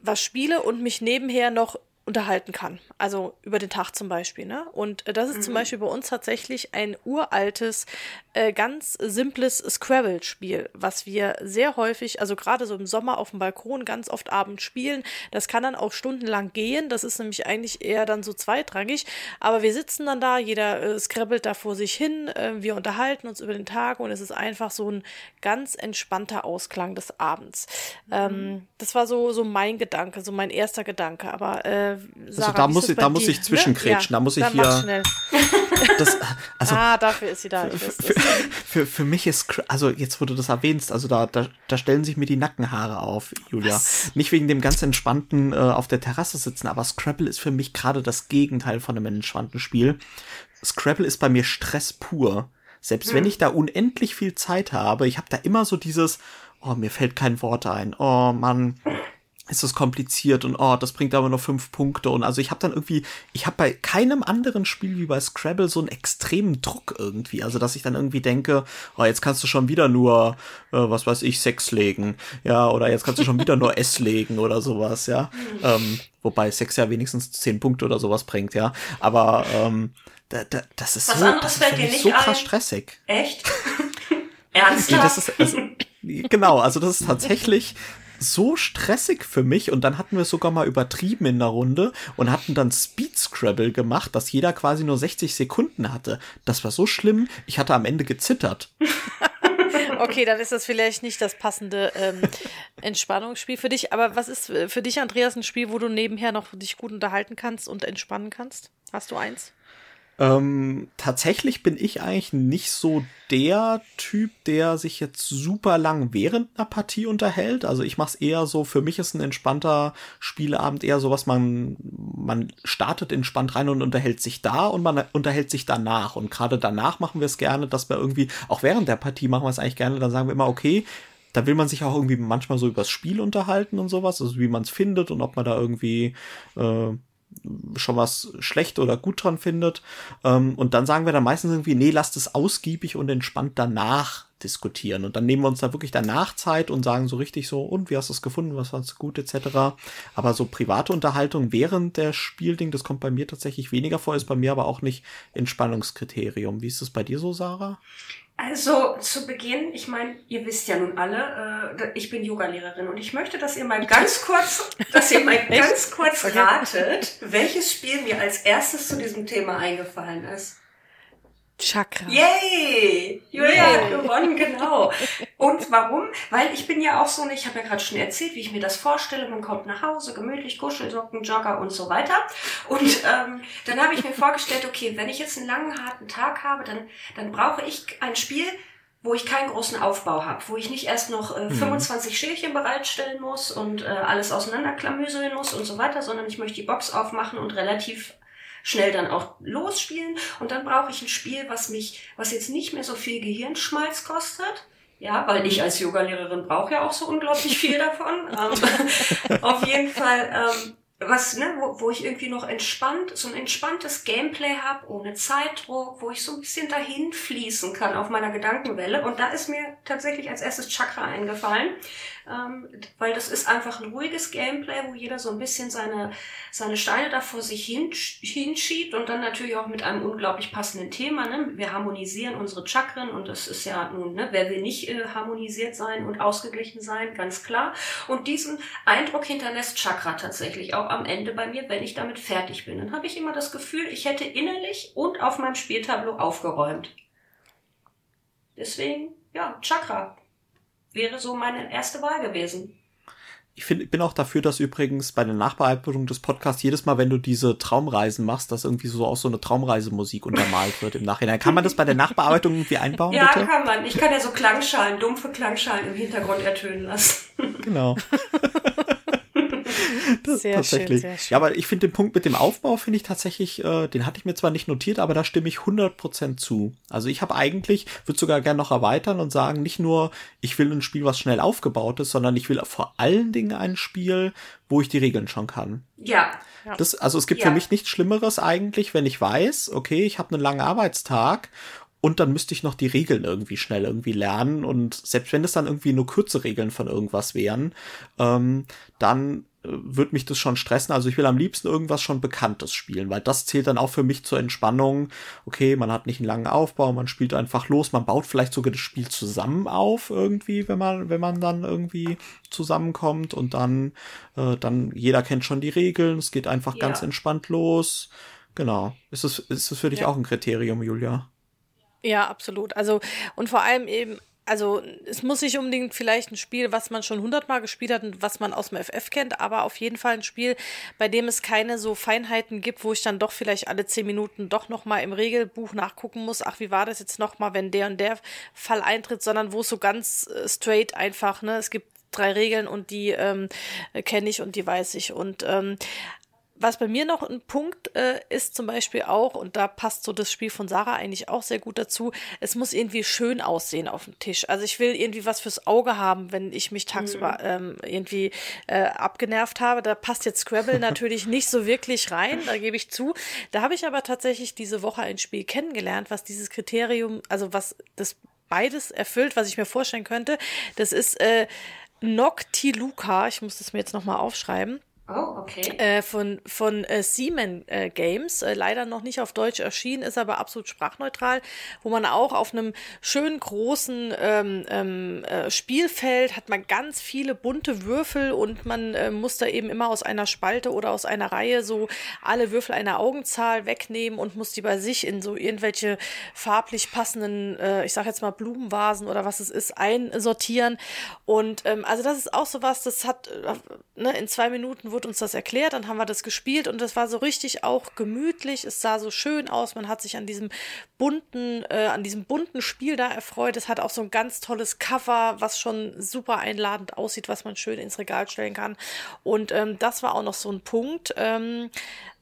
was spiele und mich nebenher noch unterhalten kann. Also über den Tag zum Beispiel. Ne? Und äh, das ist mhm. zum Beispiel bei uns tatsächlich ein uraltes, äh, ganz simples Scrabble-Spiel, was wir sehr häufig, also gerade so im Sommer auf dem Balkon ganz oft abends spielen. Das kann dann auch stundenlang gehen. Das ist nämlich eigentlich eher dann so zweitrangig. Aber wir sitzen dann da, jeder äh, scrabbelt da vor sich hin. Äh, wir unterhalten uns über den Tag und es ist einfach so ein ganz entspannter Ausklang des Abends. Mhm. Ähm, das war so, so mein Gedanke, so mein erster Gedanke. Aber äh, Sarah, also da muss ich, da muss ich zwischenkrätschen, ne? ja, da muss ich hier. Das, also, ah, dafür ist sie da. Für, für, für, mich ist, also jetzt, wo du das erwähnst, also da, da, da stellen sich mir die Nackenhaare auf, Julia. Was? Nicht wegen dem ganz entspannten äh, auf der Terrasse sitzen, aber Scrabble ist für mich gerade das Gegenteil von einem entspannten Spiel. Scrabble ist bei mir Stress pur. Selbst hm. wenn ich da unendlich viel Zeit habe, ich habe da immer so dieses, oh, mir fällt kein Wort ein, oh Mann, ist es kompliziert und oh, das bringt aber nur fünf Punkte und also ich habe dann irgendwie, ich habe bei keinem anderen Spiel wie bei Scrabble so einen extremen Druck irgendwie, also dass ich dann irgendwie denke, oh, jetzt kannst du schon wieder nur, äh, was weiß ich, Sex legen, ja, oder jetzt kannst du schon wieder nur S legen oder sowas, ja, ähm, wobei Sex ja wenigstens zehn Punkte oder sowas bringt, ja, aber ähm, da, da, das ist was so, das ist für mich so krass ein? stressig. Echt? Ernsthaft? Das ist, also, genau, also das ist tatsächlich so stressig für mich und dann hatten wir es sogar mal übertrieben in der Runde und hatten dann Speed Scrabble gemacht, dass jeder quasi nur 60 Sekunden hatte. Das war so schlimm, ich hatte am Ende gezittert. okay, dann ist das vielleicht nicht das passende ähm, Entspannungsspiel für dich. Aber was ist für dich, Andreas, ein Spiel, wo du nebenher noch dich gut unterhalten kannst und entspannen kannst? Hast du eins? Ähm, tatsächlich bin ich eigentlich nicht so der Typ, der sich jetzt super lang während einer Partie unterhält. Also ich mache es eher so, für mich ist ein entspannter Spieleabend eher so, was man, man startet entspannt rein und unterhält sich da und man unterhält sich danach. Und gerade danach machen wir es gerne, dass wir irgendwie, auch während der Partie machen wir es eigentlich gerne, dann sagen wir immer, okay, da will man sich auch irgendwie manchmal so übers Spiel unterhalten und sowas, also wie man es findet und ob man da irgendwie äh, schon was schlecht oder gut dran findet. Ähm, und dann sagen wir dann meistens irgendwie, nee, lasst es ausgiebig und entspannt danach diskutieren. Und dann nehmen wir uns da wirklich danach Zeit und sagen so richtig so, und wie hast du es gefunden, was fandest du gut, etc. Aber so private Unterhaltung während der Spielding, das kommt bei mir tatsächlich weniger vor, ist bei mir aber auch nicht Entspannungskriterium. Wie ist es bei dir so, Sarah? Also zu Beginn, ich meine, ihr wisst ja nun alle, äh, ich bin Yogalehrerin und ich möchte, dass ihr mal ganz kurz, dass ihr mal ganz kurz ratet, welches Spiel mir als erstes zu diesem Thema eingefallen ist. Chakra. Yay! Julia hat gewonnen, genau. Und warum? Weil ich bin ja auch so, ich habe ja gerade schon erzählt, wie ich mir das vorstelle. Man kommt nach Hause, gemütlich, Kuschelsocken, Jogger und so weiter. Und ähm, dann habe ich mir vorgestellt, okay, wenn ich jetzt einen langen, harten Tag habe, dann, dann brauche ich ein Spiel, wo ich keinen großen Aufbau habe, wo ich nicht erst noch äh, 25 mhm. Schälchen bereitstellen muss und äh, alles auseinanderklamüseln muss und so weiter, sondern ich möchte die Box aufmachen und relativ schnell dann auch losspielen. Und dann brauche ich ein Spiel, was mich, was jetzt nicht mehr so viel Gehirnschmalz kostet. Ja, weil ich als Yogalehrerin brauche ja auch so unglaublich viel davon. ähm, auf jeden Fall, ähm, was, ne, wo, wo ich irgendwie noch entspannt, so ein entspanntes Gameplay habe, ohne Zeitdruck, wo ich so ein bisschen dahin fließen kann auf meiner Gedankenwelle. Und da ist mir tatsächlich als erstes Chakra eingefallen. ähm, weil das ist einfach ein ruhiges Gameplay, wo jeder so ein bisschen seine, seine Steine da vor sich hin, hinschiebt und dann natürlich auch mit einem unglaublich passenden Thema. Ne? Wir harmonisieren unsere Chakren und das ist ja nun, ne, wer will nicht äh, harmonisiert sein und ausgeglichen sein, ganz klar. Und diesen Eindruck hinterlässt Chakra tatsächlich auch am Ende bei mir, wenn ich damit fertig bin. Dann habe ich immer das Gefühl, ich hätte innerlich und auf meinem Spieltableau aufgeräumt. Deswegen, ja, Chakra wäre so meine erste Wahl gewesen. Ich find, bin auch dafür, dass übrigens bei der Nachbearbeitung des Podcasts jedes Mal, wenn du diese Traumreisen machst, dass irgendwie so auch so eine Traumreisemusik untermalt wird im Nachhinein. Kann man das bei der Nachbearbeitung irgendwie einbauen? Ja, bitte? kann man. Ich kann ja so Klangschalen, dumpfe Klangschalen im Hintergrund ertönen lassen. Genau. Sehr tatsächlich. Schön, sehr schön. Ja, aber ich finde den Punkt mit dem Aufbau finde ich tatsächlich, äh, den hatte ich mir zwar nicht notiert, aber da stimme ich 100% zu. Also ich habe eigentlich, würde sogar gerne noch erweitern und sagen, nicht nur, ich will ein Spiel, was schnell aufgebaut ist, sondern ich will vor allen Dingen ein Spiel, wo ich die Regeln schon kann. Ja. Das, also es gibt Ja. für mich nichts Schlimmeres eigentlich, wenn ich weiß, okay, ich habe einen langen Arbeitstag und dann müsste ich noch die Regeln irgendwie schnell irgendwie lernen und selbst wenn es dann irgendwie nur kurze Regeln von irgendwas wären, ähm, dann wird mich das schon stressen. Also ich will am liebsten irgendwas schon Bekanntes spielen, weil das zählt dann auch für mich zur Entspannung. Okay, man hat nicht einen langen Aufbau, man spielt einfach los, man baut vielleicht sogar das Spiel zusammen auf irgendwie, wenn man, wenn man dann irgendwie zusammenkommt und dann, äh, dann jeder kennt schon die Regeln, es geht einfach Ja. ganz entspannt los. Genau. Ist es, ist es für dich Ja. auch ein Kriterium, Julia? Ja, absolut. Also, und vor allem eben, also es muss nicht unbedingt vielleicht ein Spiel, was man schon hundertmal gespielt hat und was man aus dem FF kennt, aber auf jeden Fall ein Spiel, bei dem es keine so Feinheiten gibt, wo ich dann doch vielleicht alle zehn Minuten doch noch mal im Regelbuch nachgucken muss, ach, wie war das jetzt noch mal, wenn der und der Fall eintritt, sondern wo es so ganz äh, straight einfach, ne, es gibt drei Regeln und die ähm, kenne ich und die weiß ich. Und ähm, was bei mir noch ein Punkt äh, ist zum Beispiel auch, und da passt so das Spiel von Sarah eigentlich auch sehr gut dazu, es muss irgendwie schön aussehen auf dem Tisch. Also ich will irgendwie was fürs Auge haben, wenn ich mich tagsüber ähm, irgendwie äh, abgenervt habe. Da passt jetzt Scrabble natürlich nicht so wirklich rein, da gebe ich zu. Da habe ich aber tatsächlich diese Woche ein Spiel kennengelernt, was dieses Kriterium, also was das beides erfüllt, was ich mir vorstellen könnte. Das ist äh, Noctiluca, ich muss das mir jetzt nochmal aufschreiben Oh, okay. äh, von, von äh, Seaman äh, Games, äh, leider noch nicht auf Deutsch erschienen, ist aber absolut sprachneutral, wo man auch auf einem schönen großen ähm, ähm, äh, Spielfeld hat man ganz viele bunte Würfel und man äh, muss da eben immer aus einer Spalte oder aus einer Reihe so alle Würfel einer Augenzahl wegnehmen und muss die bei sich in so irgendwelche farblich passenden, äh, ich sag jetzt mal Blumenvasen oder was es ist, einsortieren. Und ähm, also das ist auch so was, das hat äh, ne, in zwei Minuten wurde uns das erklärt, dann haben wir das gespielt und das war so richtig auch gemütlich. Es sah so schön aus, man hat sich an diesem bunten, äh, an diesem bunten Spiel da erfreut. Es hat auch so ein ganz tolles Cover, was schon super einladend aussieht, was man schön ins Regal stellen kann. Und ähm, das war auch noch so ein Punkt, ähm,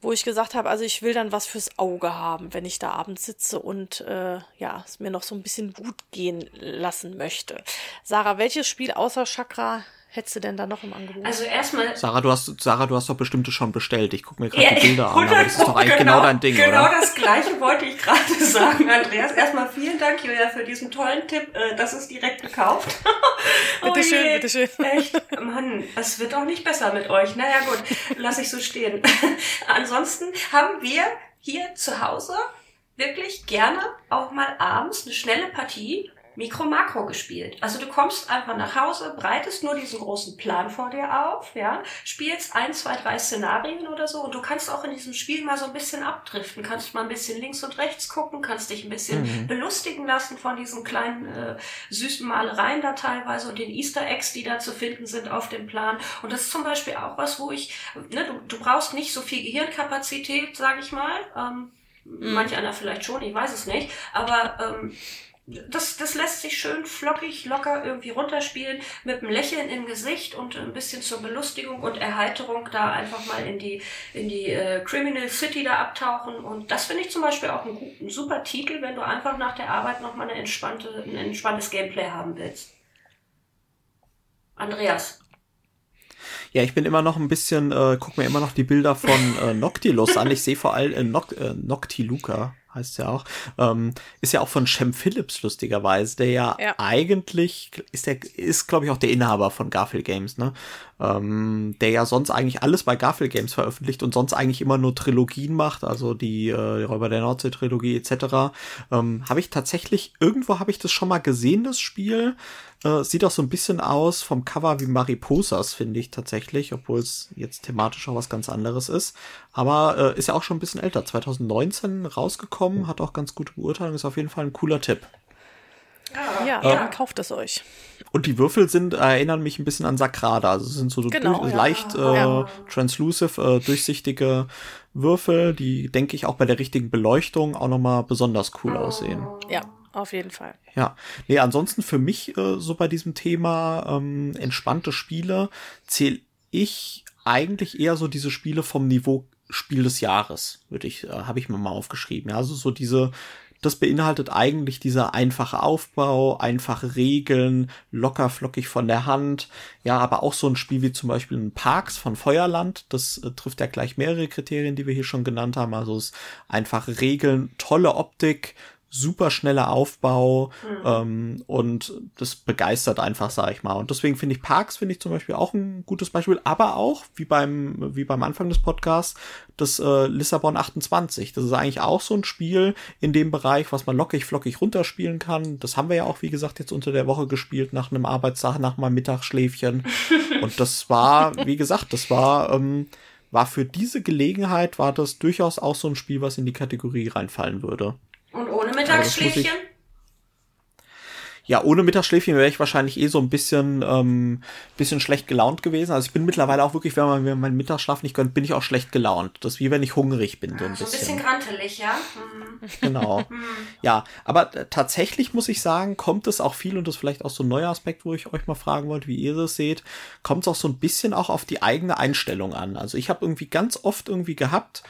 wo ich gesagt habe, also ich will dann was fürs Auge haben, wenn ich da abends sitze und äh, ja, es mir noch so ein bisschen gut gehen lassen möchte. Sarah, welches Spiel außer Chakra hättest du denn da noch im Angebot? Also erstmal Sarah, du hast, Sarah, du hast doch bestimmte schon bestellt. Ich gucke mir gerade Ja, die Bilder an, aber das ist doch eigentlich genau, genau dein Ding, Genau oder? das Gleiche wollte ich gerade sagen, Andreas. Erstmal vielen Dank, Julia, für diesen tollen Tipp. Äh, Das ist direkt gekauft. Bitteschön, je. bitteschön. Echt, Mann, es wird auch nicht besser mit euch. Naja gut, lass ich so stehen. Ansonsten haben wir hier zu Hause wirklich gerne auch mal abends eine schnelle Partie Mikro-Makro gespielt. Also du kommst einfach nach Hause, breitest nur diesen großen Plan vor dir auf, ja, spielst ein, zwei, drei Szenarien oder so und du kannst auch in diesem Spiel mal so ein bisschen abdriften, kannst mal ein bisschen links und rechts gucken, kannst dich ein bisschen Mhm. belustigen lassen von diesen kleinen äh, süßen Malereien da teilweise und den Easter Eggs, die da zu finden sind auf dem Plan. Und das ist zum Beispiel auch was, wo ich, ne, du, du brauchst nicht so viel Gehirnkapazität, sage ich mal. Ähm, Manch einer vielleicht schon, ich weiß es nicht. Aber ähm, das, das lässt sich schön flockig, locker irgendwie runterspielen, mit einem Lächeln im Gesicht und ein bisschen zur Belustigung und Erheiterung da einfach mal in die, in die äh, Criminal City da abtauchen. Und das finde ich zum Beispiel auch ein, gut- ein super Titel, wenn du einfach nach der Arbeit nochmal eine entspannte, ein entspanntes Gameplay haben willst. Andreas. Ja, ich bin immer noch ein bisschen, äh, guck mir immer noch die Bilder von äh, Noctilus an. Ich sehe vor allem äh, äh, Noctiluca. Heißt ja auch. Ähm, ist ja auch von Shem Phillips, lustigerweise, der ja, ja. eigentlich, ist der, ist, glaube ich, auch der Inhaber von Garfield Games, ne? Ähm, der ja sonst eigentlich alles bei Garfield Games veröffentlicht und sonst eigentlich immer nur Trilogien macht, also die, äh, die Räuber der Nordsee-Trilogie etc. Ähm, habe ich tatsächlich, irgendwo habe ich das schon mal gesehen, das Spiel. Äh, sieht auch so ein bisschen aus vom Cover wie Mariposas, finde ich tatsächlich, obwohl es jetzt thematisch auch was ganz anderes ist. Aber äh, ist ja auch schon ein bisschen älter, 2019 rausgekommen, hat auch ganz gute Beurteilung, ist auf jeden Fall ein cooler Tipp. Ja, ja äh, kauft es euch. Und die Würfel sind, erinnern mich ein bisschen an Sakrada. Also sind so genau, durch, ja. leicht äh, ja. translusive, äh, durchsichtige Würfel, die, denke ich, auch bei der richtigen Beleuchtung auch nochmal besonders cool aussehen. Ja, auf jeden Fall. Ja, nee, ansonsten für mich äh, so bei diesem Thema ähm, entspannte Spiele zähle ich eigentlich eher so diese Spiele vom Niveau Spiel des Jahres, würde ich, äh, habe ich mir mal aufgeschrieben. Ja, also so diese das beinhaltet eigentlich dieser einfache Aufbau, einfache Regeln, locker flockig von der Hand. Ja, aber auch so ein Spiel wie zum Beispiel ein Parks von Feuerland. Das äh, trifft ja gleich mehrere Kriterien, die wir hier schon genannt haben. Also es einfache Regeln, tolle Optik, super schneller Aufbau mhm. ähm, und das begeistert einfach, sag ich mal. Und deswegen finde ich Parks finde ich zum Beispiel auch ein gutes Beispiel, aber auch wie beim wie beim Anfang des Podcasts das äh, Lissabon 28. Das ist eigentlich auch so ein Spiel in dem Bereich, was man lockig flockig runterspielen kann. Das haben wir ja auch wie gesagt jetzt unter der Woche gespielt nach einem Arbeitstag, nach meinem Mittagsschläfchen. und das war wie gesagt, das war ähm, war für diese Gelegenheit war das durchaus auch so ein Spiel, was in die Kategorie reinfallen würde. Und ohne Mittagsschläfchen? Ja, ohne Mittagsschläfchen wäre ich wahrscheinlich eh so ein bisschen, ähm, bisschen schlecht gelaunt gewesen. Also ich bin mittlerweile auch wirklich, wenn man mir meinen Mittagsschlaf nicht gönnt, bin ich auch schlecht gelaunt. Das ist wie wenn ich hungrig bin, so ein so bisschen. So ein bisschen grantelig, ja. Mhm. Genau. Mhm. ja, aber tatsächlich muss ich sagen, kommt es auch viel, und das ist vielleicht auch so ein neuer Aspekt, wo ich euch mal fragen wollte, wie ihr das seht, kommt es auch so ein bisschen auch auf die eigene Einstellung an. Also ich habe irgendwie ganz oft irgendwie gehabt,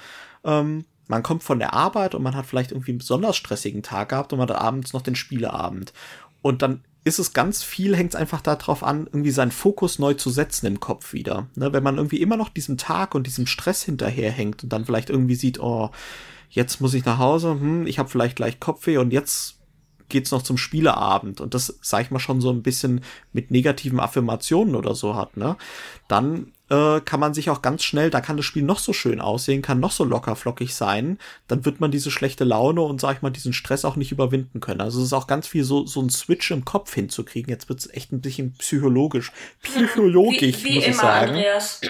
ähm, man kommt von der Arbeit und man hat vielleicht irgendwie einen besonders stressigen Tag gehabt und man hat abends noch den Spieleabend. Und dann ist es ganz viel, hängt es einfach darauf an, irgendwie seinen Fokus neu zu setzen im Kopf wieder. Ne, wenn man irgendwie immer noch diesem Tag und diesem Stress hinterherhängt und dann vielleicht irgendwie sieht, oh, jetzt muss ich nach Hause, hm, ich habe vielleicht gleich Kopfweh und jetzt geht's noch zum Spieleabend und das, sag ich mal, schon so ein bisschen mit negativen Affirmationen oder so hat, ne? Dann äh, kann man sich auch ganz schnell, da kann das Spiel noch so schön aussehen, kann noch so locker flockig sein, dann wird man diese schlechte Laune und sag ich mal diesen Stress auch nicht überwinden können. Also es ist auch ganz viel so so ein Switch im Kopf hinzukriegen. Jetzt wird's echt ein bisschen psychologisch, psychologisch wie, wie muss ich sagen. Andreas.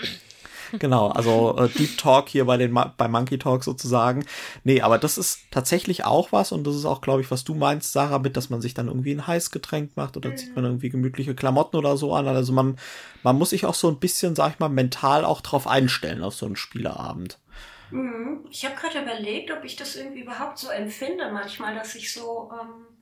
Genau, also äh, Deep Talk hier bei den bei Monkey Talk sozusagen. Nee, aber das ist tatsächlich auch was und das ist auch, glaube ich, was du meinst, Sarah, mit, dass man sich dann irgendwie ein Heißgetränk macht oder mhm. zieht man irgendwie gemütliche Klamotten oder so an. Also man, man muss sich auch so ein bisschen, sag ich mal, mental auch drauf einstellen auf so einen Spieleabend. Mhm. Ich habe gerade überlegt, ob ich das irgendwie überhaupt so empfinde manchmal, dass ich so ähm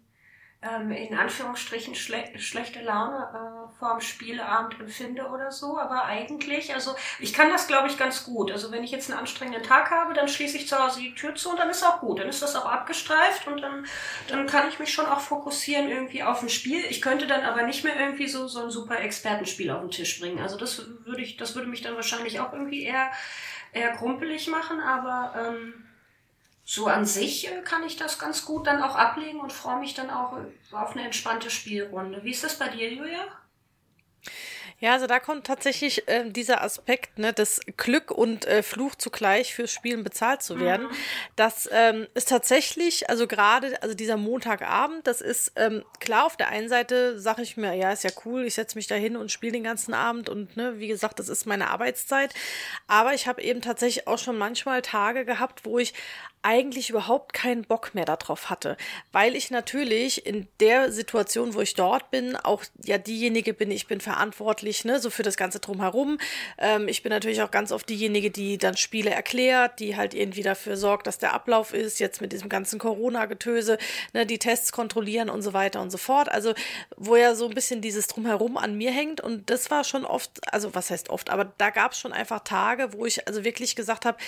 ähm, in Anführungsstrichen schle schlechte Laune äh, vorm Spieleabend empfinde oder so. Aber eigentlich, also ich kann das, glaube ich, ganz gut. Also wenn ich jetzt einen anstrengenden Tag habe, dann schließe ich zu Hause die Tür zu und dann ist auch gut. Dann ist das auch abgestreift und dann, dann kann ich mich schon auch fokussieren irgendwie auf ein Spiel. Ich könnte dann aber nicht mehr irgendwie so, so ein super Expertenspiel auf den Tisch bringen. Also das würde ich, das würde mich dann wahrscheinlich auch irgendwie eher, eher krumpelig machen, aber ähm, so an sich äh, kann ich das ganz gut dann auch ablegen und freue mich dann auch äh, auf eine entspannte Spielrunde. Wie ist das bei dir, Julia? Ja, also da kommt tatsächlich äh, dieser Aspekt, ne, das Glück und äh, Fluch zugleich fürs Spielen bezahlt zu werden. Mhm. Das ähm, ist tatsächlich, also gerade, also dieser Montagabend, das ist ähm, klar, auf der einen Seite sage ich mir, ja, ist ja cool, ich setze mich da hin und spiele den ganzen Abend und ne, wie gesagt, das ist meine Arbeitszeit. Aber ich habe eben tatsächlich auch schon manchmal Tage gehabt, wo ich eigentlich überhaupt keinen Bock mehr darauf hatte, weil ich natürlich in der Situation, wo ich dort bin, auch ja diejenige bin, ich bin verantwortlich, ne, so für das ganze drumherum. Ähm, ich bin natürlich auch ganz oft diejenige, die dann Spiele erklärt, die halt irgendwie dafür sorgt, dass der Ablauf ist, jetzt mit diesem ganzen Corona-Getöse, ne, die Tests kontrollieren und so weiter und so fort. Also, wo ja so ein bisschen dieses drumherum an mir hängt und das war schon oft, also was heißt oft, aber da gab es schon einfach Tage, wo ich also wirklich gesagt habe,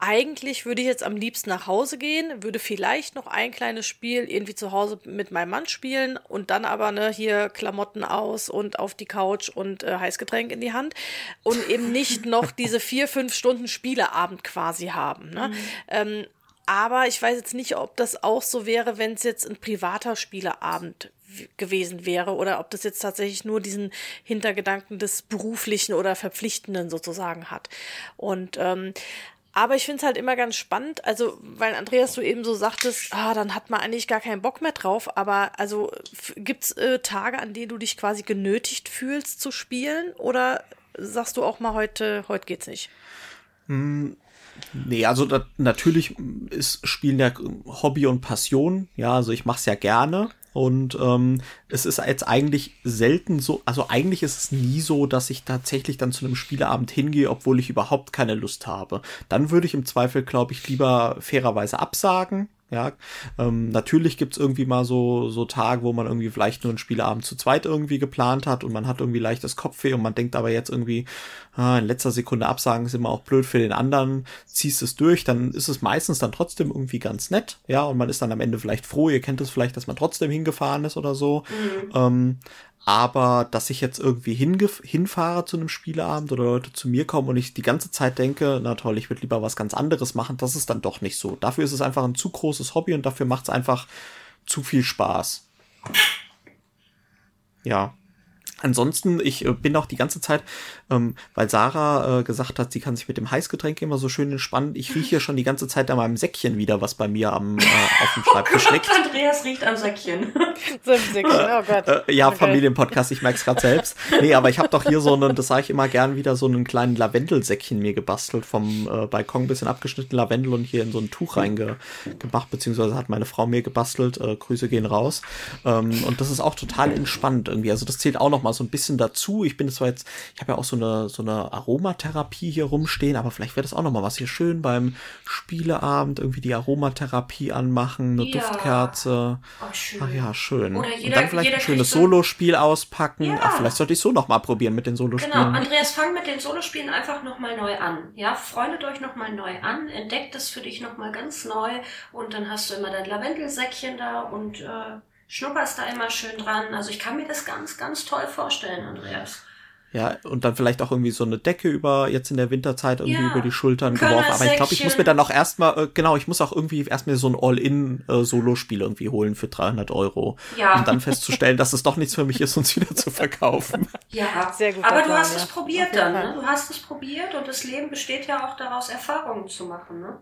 eigentlich würde ich jetzt am liebsten nach Hause gehen, würde vielleicht noch ein kleines Spiel irgendwie zu Hause mit meinem Mann spielen und dann aber ne, hier Klamotten aus und auf die Couch und äh, Heißgetränk in die Hand und eben nicht noch diese vier, fünf Stunden Spieleabend quasi haben. Ne? Mhm. Ähm, aber ich weiß jetzt nicht, ob das auch so wäre, wenn es jetzt ein privater Spieleabend gewesen wäre oder ob das jetzt tatsächlich nur diesen Hintergedanken des beruflichen oder verpflichtenden sozusagen hat. Und ähm, aber ich finde es halt immer ganz spannend, also, weil Andreas, du eben so sagtest, ah, dann hat man eigentlich gar keinen Bock mehr drauf, aber also gibt's äh, Tage, an denen du dich quasi genötigt fühlst zu spielen oder sagst du auch mal heute, heute geht's nicht? Hm, nee, also da, natürlich ist Spielen ja Hobby und Passion, ja, also ich mach's ja gerne. Und ähm, es ist jetzt eigentlich selten so, also eigentlich ist es nie so, dass ich tatsächlich dann zu einem Spieleabend hingehe, obwohl ich überhaupt keine Lust habe. Dann würde ich im Zweifel, glaube ich, lieber fairerweise absagen, ja, ähm, natürlich gibt's irgendwie mal so, so Tage, wo man irgendwie vielleicht nur einen Spieleabend zu zweit irgendwie geplant hat und man hat irgendwie leichtes Kopfweh und man denkt aber jetzt irgendwie, ah, in letzter Sekunde absagen ist immer auch blöd für den anderen, ziehst es durch, dann ist es meistens dann trotzdem irgendwie ganz nett, ja, und man ist dann am Ende vielleicht froh, ihr kennt es vielleicht, dass man trotzdem hingefahren ist oder so. Mhm. Ähm, aber dass ich jetzt irgendwie hinfahre zu einem Spieleabend oder Leute zu mir kommen und ich die ganze Zeit denke, na toll, ich würde lieber was ganz anderes machen, das ist dann doch nicht so. Dafür ist es einfach ein zu großes Hobby und dafür macht es einfach zu viel Spaß. Ja. Ansonsten, ich äh, bin auch die ganze Zeit, ähm, weil Sarah äh, gesagt hat, sie kann sich mit dem Heißgetränk immer so schön entspannen. Ich rieche hier schon die ganze Zeit an meinem Säckchen wieder, was bei mir am, äh, auf dem Schreibtisch liegt. Andreas riecht am Säckchen. so ein Säckchen, oh Gott. Äh, ja, okay. Familienpodcast, ich merke es gerade selbst. Nee, aber ich habe doch hier so einen, das sage ich immer gern, wieder so einen kleinen Lavendelsäckchen mir gebastelt, vom äh, Balkon ein bisschen abgeschnitten Lavendel und hier in so ein Tuch reingemacht, beziehungsweise hat meine Frau mir gebastelt. Äh, Grüße gehen raus. Ähm, und das ist auch total entspannt irgendwie. Also das zählt auch noch mal so ein bisschen dazu. Ich bin zwar jetzt, ich habe ja auch so eine, so eine Aromatherapie hier rumstehen, aber vielleicht wäre das auch noch mal was hier schön beim Spieleabend irgendwie die Aromatherapie anmachen, eine ja. Duftkerze. Oh, schön. Ach ja, schön. Oder jeder, Und dann vielleicht ein schönes Solospiel auspacken. Ja. Ach, vielleicht sollte ich so noch mal probieren mit den Solospielen. Genau, Andreas, fang mit den Solospielen einfach noch mal neu an. Ja, freundet euch noch mal neu an, entdeckt es für dich noch mal ganz neu und dann hast du immer dein Lavendelsäckchen da und äh, schnupperst da immer schön dran. Also ich kann mir das ganz, ganz toll vorstellen, Andreas. Ja, und dann vielleicht auch irgendwie so eine Decke über, jetzt in der Winterzeit irgendwie ja, über die Schultern geworfen. Aber ich glaube, ich muss mir dann auch erstmal, äh, genau, ich muss auch irgendwie erstmal so ein All-In-Solo-Spiel äh, irgendwie holen für 300 Euro. Ja. Um dann festzustellen, dass es doch nichts für mich ist, uns wieder zu verkaufen. Ja, sehr gut. Aber du hast es probiert dann, ne? Du hast es probiert und das Leben besteht ja auch daraus, Erfahrungen zu machen, ne?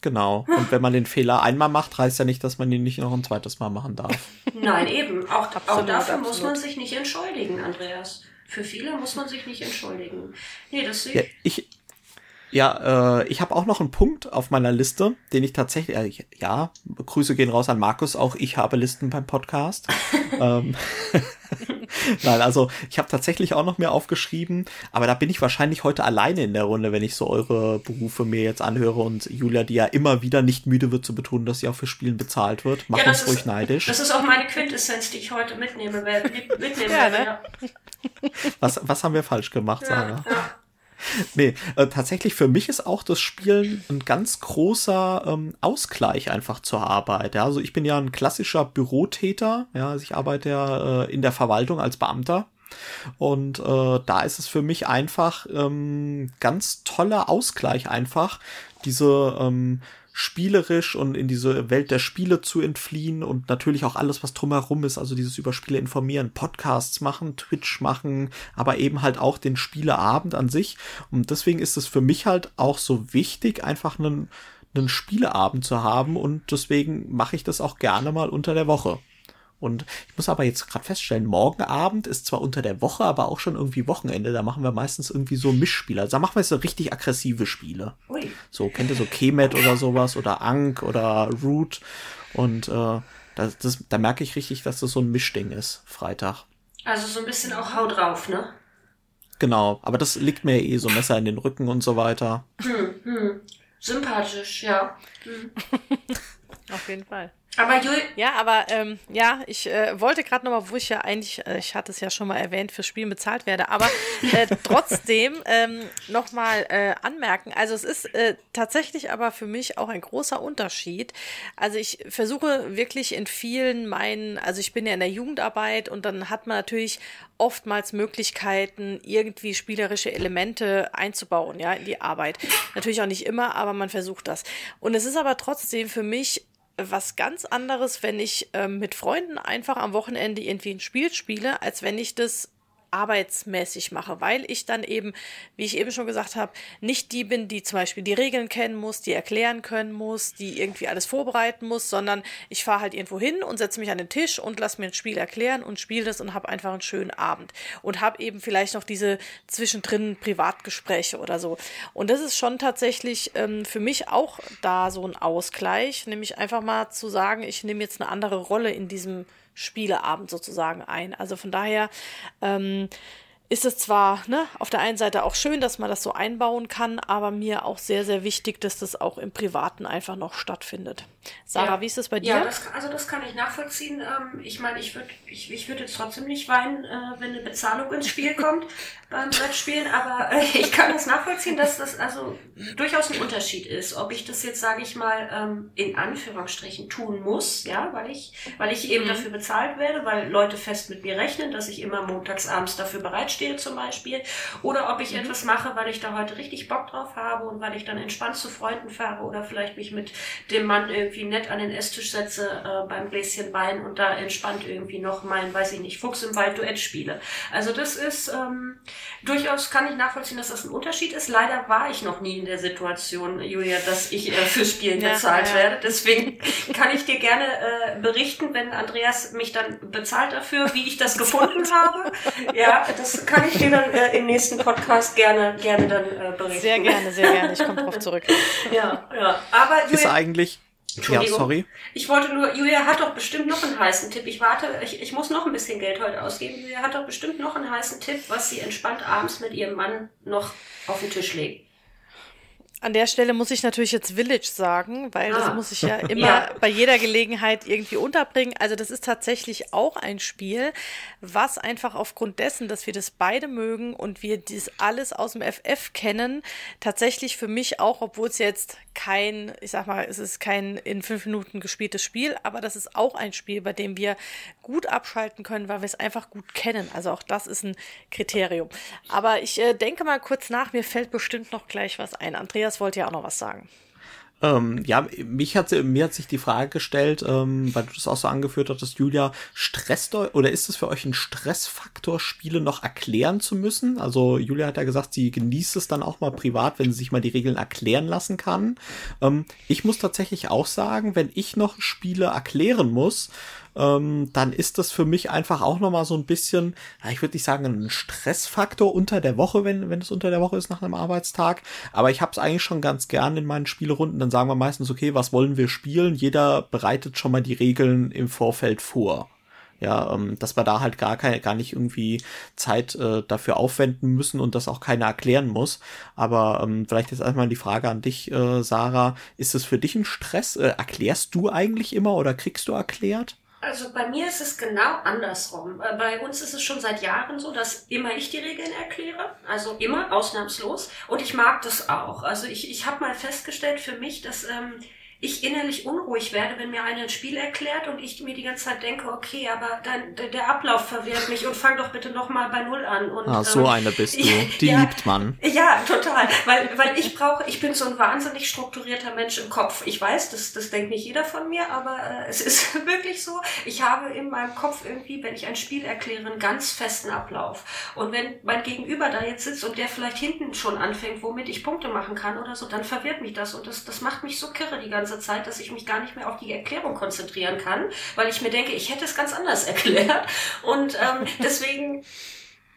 Genau. Und wenn man den Fehler einmal macht, heißt ja nicht, dass man ihn nicht noch ein zweites Mal machen darf. Nein, eben. Auch, absolut, auch dafür absolut. muss man sich nicht entschuldigen, Andreas. Für viele muss man sich nicht entschuldigen. Nee, das sehe ja, ich. Ja, äh, ich habe auch noch einen Punkt auf meiner Liste, den ich tatsächlich, äh, ja, Grüße gehen raus an Markus, auch ich habe Listen beim Podcast. ähm, Nein, also ich habe tatsächlich auch noch mehr aufgeschrieben, aber da bin ich wahrscheinlich heute alleine in der Runde, wenn ich so eure Berufe mir jetzt anhöre und Julia, die ja immer wieder nicht müde wird zu betonen, dass sie auch für Spielen bezahlt wird. Macht ja, uns ruhig ist, neidisch. Das ist auch meine Quintessenz, die ich heute mitnehme, mitnehmen ja, werde. Ne? Was, was haben wir falsch gemacht, ja, Sarah? Nee, äh, tatsächlich für mich ist auch das Spielen ein ganz großer ähm, Ausgleich einfach zur Arbeit. Ja? Also ich bin ja ein klassischer Bürotäter, ja, also ich arbeite ja äh, in der Verwaltung als Beamter. Und äh, da ist es für mich einfach ähm, ganz toller Ausgleich einfach, diese ähm, spielerisch und in diese Welt der Spiele zu entfliehen und natürlich auch alles, was drumherum ist, also dieses über Spiele informieren, Podcasts machen, Twitch machen, aber eben halt auch den Spieleabend an sich. Und deswegen ist es für mich halt auch so wichtig, einfach einen, einen Spieleabend zu haben und deswegen mache ich das auch gerne mal unter der Woche. Und ich muss aber jetzt gerade feststellen, morgen Abend ist zwar unter der Woche, aber auch schon irgendwie Wochenende. Da machen wir meistens irgendwie so Mischspiele. Also da machen wir so richtig aggressive Spiele. Ui. So, kennt ihr so Kemet oder sowas oder Ankh oder Root. Und äh, das, das, da merke ich richtig, dass das so ein Mischding ist, Freitag. Also so ein bisschen auch Hau drauf, ne? Genau, aber das liegt mir eh so Messer in den Rücken und so weiter. Hm, hm. Sympathisch, ja. Hm. Auf jeden Fall. Aber Jul ja, aber ähm, ja, ich äh, wollte gerade nochmal, wo ich ja eigentlich, äh, ich hatte es ja schon mal erwähnt, für Spielen bezahlt werde, aber äh, trotzdem ähm, nochmal äh, anmerken. Also es ist äh, tatsächlich aber für mich auch ein großer Unterschied. Also ich versuche wirklich in vielen meinen, also ich bin ja in der Jugendarbeit und dann hat man natürlich oftmals Möglichkeiten, irgendwie spielerische Elemente einzubauen, ja, in die Arbeit. Natürlich auch nicht immer, aber man versucht das. Und es ist aber trotzdem für mich was ganz anderes, wenn ich ähm, mit Freunden einfach am Wochenende irgendwie ein Spiel spiele, als wenn ich das arbeitsmäßig mache, weil ich dann eben, wie ich eben schon gesagt habe, nicht die bin, die zum Beispiel die Regeln kennen muss, die erklären können muss, die irgendwie alles vorbereiten muss, sondern ich fahre halt irgendwo hin und setze mich an den Tisch und lasse mir ein Spiel erklären und spiele das und habe einfach einen schönen Abend und habe eben vielleicht noch diese zwischendrin Privatgespräche oder so. Und das ist schon tatsächlich ähm, für mich auch da so ein Ausgleich, nämlich einfach mal zu sagen, ich nehme jetzt eine andere Rolle in diesem Spieleabend sozusagen ein. Also von daher ähm, um, ist es zwar ne, auf der einen Seite auch schön, dass man das so einbauen kann, aber mir auch sehr, sehr wichtig, dass das auch im Privaten einfach noch stattfindet. Sarah, ja. wie ist das bei dir? Ja, das, also das kann ich nachvollziehen. Ähm, ich meine, ich würde ich, ich würd jetzt trotzdem nicht weinen, äh, wenn eine Bezahlung ins Spiel kommt beim Brettspielen, aber äh, ich kann das nachvollziehen, dass das also durchaus ein Unterschied ist, ob ich das jetzt, sage ich mal, ähm, in Anführungsstrichen tun muss, ja, weil ich, weil ich eben mhm. dafür bezahlt werde, weil Leute fest mit mir rechnen, dass ich immer montags abends dafür bereitstehe zum Beispiel, oder ob ich mhm. etwas mache, weil ich da heute richtig Bock drauf habe und weil ich dann entspannt zu Freunden fahre oder vielleicht mich mit dem Mann irgendwie nett an den Esstisch setze äh, beim Gläschen Wein und da entspannt irgendwie noch mein, weiß ich nicht, Fuchs im Wald Duett spiele. Also das ist ähm, durchaus kann ich nachvollziehen, dass das ein Unterschied ist. Leider war ich noch nie in der Situation, Julia, dass ich äh, für Spielen ja, bezahlt ja. werde. Deswegen kann ich dir gerne äh, berichten, wenn Andreas mich dann bezahlt dafür, wie ich das gefunden habe. Ja, das kann ich dir dann äh, im nächsten Podcast gerne, gerne dann äh, berichten. Sehr gerne, sehr gerne. Ich komme drauf zurück. Ja, ja. Aber Julia, ist eigentlich ja, sorry. Ich wollte nur, Julia hat doch bestimmt noch einen heißen Tipp. Ich warte, ich, ich muss noch ein bisschen Geld heute ausgeben. Julia hat doch bestimmt noch einen heißen Tipp, was sie entspannt abends mit ihrem Mann noch auf den Tisch legt. An der Stelle muss ich natürlich jetzt Village sagen, weil ah. das muss ich ja immer ja. bei jeder Gelegenheit irgendwie unterbringen. Also das ist tatsächlich auch ein Spiel, was einfach aufgrund dessen, dass wir das beide mögen und wir dies alles aus dem FF kennen, tatsächlich für mich auch, obwohl es jetzt kein, ich sag mal, es ist kein in fünf Minuten gespieltes Spiel, aber das ist auch ein Spiel, bei dem wir gut abschalten können, weil wir es einfach gut kennen. Also auch das ist ein Kriterium. Aber ich äh, denke mal kurz nach, mir fällt bestimmt noch gleich was ein. Andreas wollte ja auch noch was sagen. Ähm, ja, mich hat, mir hat sich die Frage gestellt, ähm, weil du das auch so angeführt hattest, Julia, stresst euch oder ist es für euch ein Stressfaktor, Spiele noch erklären zu müssen? Also Julia hat ja gesagt, sie genießt es dann auch mal privat, wenn sie sich mal die Regeln erklären lassen kann. Ähm, ich muss tatsächlich auch sagen, wenn ich noch Spiele erklären muss, ähm, dann ist das für mich einfach auch nochmal so ein bisschen, ich würde nicht sagen, ein Stressfaktor unter der Woche, wenn, wenn es unter der Woche ist nach einem Arbeitstag. Aber ich habe es eigentlich schon ganz gern in meinen Spielerunden. Dann sagen wir meistens, okay, was wollen wir spielen? Jeder bereitet schon mal die Regeln im Vorfeld vor. Ja, ähm, dass wir da halt gar keine, gar nicht irgendwie Zeit äh, dafür aufwenden müssen und das auch keiner erklären muss. Aber ähm, vielleicht jetzt erstmal die Frage an dich, äh, Sarah. Ist es für dich ein Stress? Äh, erklärst du eigentlich immer oder kriegst du erklärt? Also bei mir ist es genau andersrum. Äh, bei uns ist es schon seit Jahren so, dass immer ich die Regeln erkläre. Also immer, ausnahmslos. Und ich mag das auch. Also ich, ich habe mal festgestellt für mich, dass ähm, ich innerlich unruhig werde, wenn mir einer ein Spiel erklärt und ich mir die ganze Zeit denke, okay, aber dann, der Ablauf verwirrt mich und fang doch bitte nochmal bei Null an. Und, ah, so ähm, eine bist du. Die ja, liebt man. Ja, total. Weil, weil ich brauche, ich bin so ein wahnsinnig strukturierter Mensch im Kopf. Ich weiß, das, das denkt nicht jeder von mir, aber äh, es ist wirklich so. Ich habe in meinem Kopf irgendwie, wenn ich ein Spiel erkläre, einen ganz festen Ablauf. Und wenn mein Gegenüber da jetzt sitzt und der vielleicht hinten schon anfängt, womit ich Punkte machen kann oder so, dann verwirrt mich das und das, das macht mich so kirre die ganze ganze Zeit, dass ich mich gar nicht mehr auf die Erklärung konzentrieren kann, weil ich mir denke, ich hätte es ganz anders erklärt. Und ähm, deswegen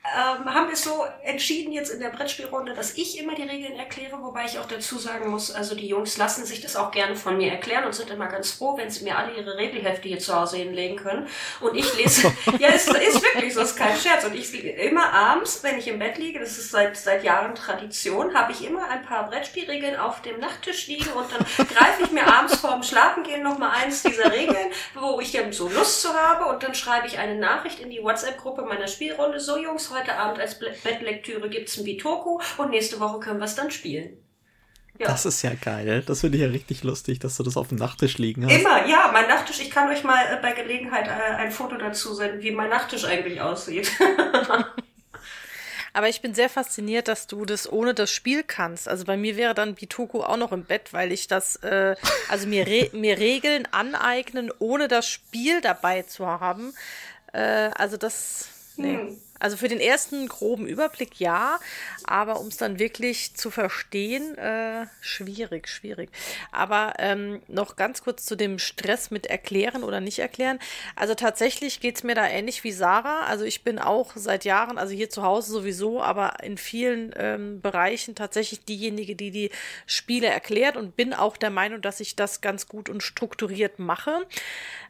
ähm, haben wir so entschieden jetzt in der Brettspielrunde, dass ich immer die Regeln erkläre, wobei ich auch dazu sagen muss, also die Jungs lassen sich das auch gerne von mir erklären und sind immer ganz froh, wenn sie mir alle ihre Regelhefte hier zu Hause hinlegen können. Und ich lese, ja, es ist wirklich so, ist kein Scherz. Und ich immer abends, wenn ich im Bett liege, das ist seit, seit Jahren Tradition, habe ich immer ein paar Brettspielregeln auf dem Nachttisch liegen und dann greife ich mir abends vorm Schlafengehen nochmal eins dieser Regeln, wo ich dann so Lust zu habe und dann schreibe ich eine Nachricht in die WhatsApp-Gruppe meiner Spielrunde. So Jungs, heute Abend als Bettlektüre gibt's ein Bitoku und nächste Woche können wir es dann spielen. Ja. Das ist ja geil. Das finde ich ja richtig lustig, dass du das auf dem Nachttisch liegen hast. Immer, ja, mein Nachttisch. Ich kann euch mal äh, bei Gelegenheit äh, ein Foto dazu senden, wie mein Nachttisch eigentlich aussieht. Aber ich bin sehr fasziniert, dass du das ohne das Spiel kannst. Also bei mir wäre dann Bitoku auch noch im Bett, weil ich das, äh, also mir, Re mir Regeln aneignen, ohne das Spiel dabei zu haben. Äh, also das, nee. Hm. Also für den ersten groben Überblick ja, aber um es dann wirklich zu verstehen, äh, schwierig, schwierig. Aber ähm, noch ganz kurz zu dem Stress mit erklären oder nicht erklären. Also tatsächlich geht's mir da ähnlich wie Sarah. Also ich bin auch seit Jahren, also hier zu Hause sowieso, aber in vielen ähm, Bereichen tatsächlich diejenige, die die Spiele erklärt und bin auch der Meinung, dass ich das ganz gut und strukturiert mache.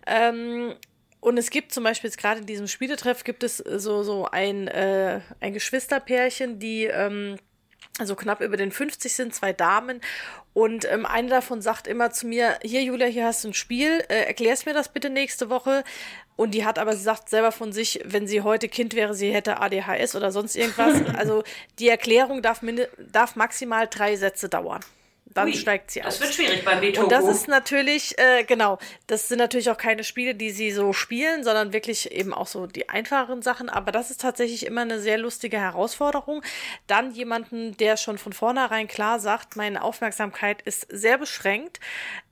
Ähm, und es gibt zum Beispiel jetzt gerade in diesem Spieletreff gibt es so, so ein, äh, ein Geschwisterpärchen, die ähm, also knapp über den 50 sind, zwei Damen. Und ähm, eine davon sagt immer zu mir, hier Julia, hier hast du ein Spiel, äh, erklärst mir das bitte nächste Woche. Und die hat aber, sie sagt selber von sich, wenn sie heute Kind wäre, sie hätte ADHS oder sonst irgendwas. also die Erklärung darf, darf maximal drei Sätze dauern dann Ui, steigt sie aus. Das wird schwierig beim Beethoven. Und das ist natürlich, äh, genau, das sind natürlich auch keine Spiele, die sie so spielen, sondern wirklich eben auch so die einfacheren Sachen. Aber das ist tatsächlich immer eine sehr lustige Herausforderung. Dann jemanden, der schon von vornherein klar sagt, meine Aufmerksamkeit ist sehr beschränkt.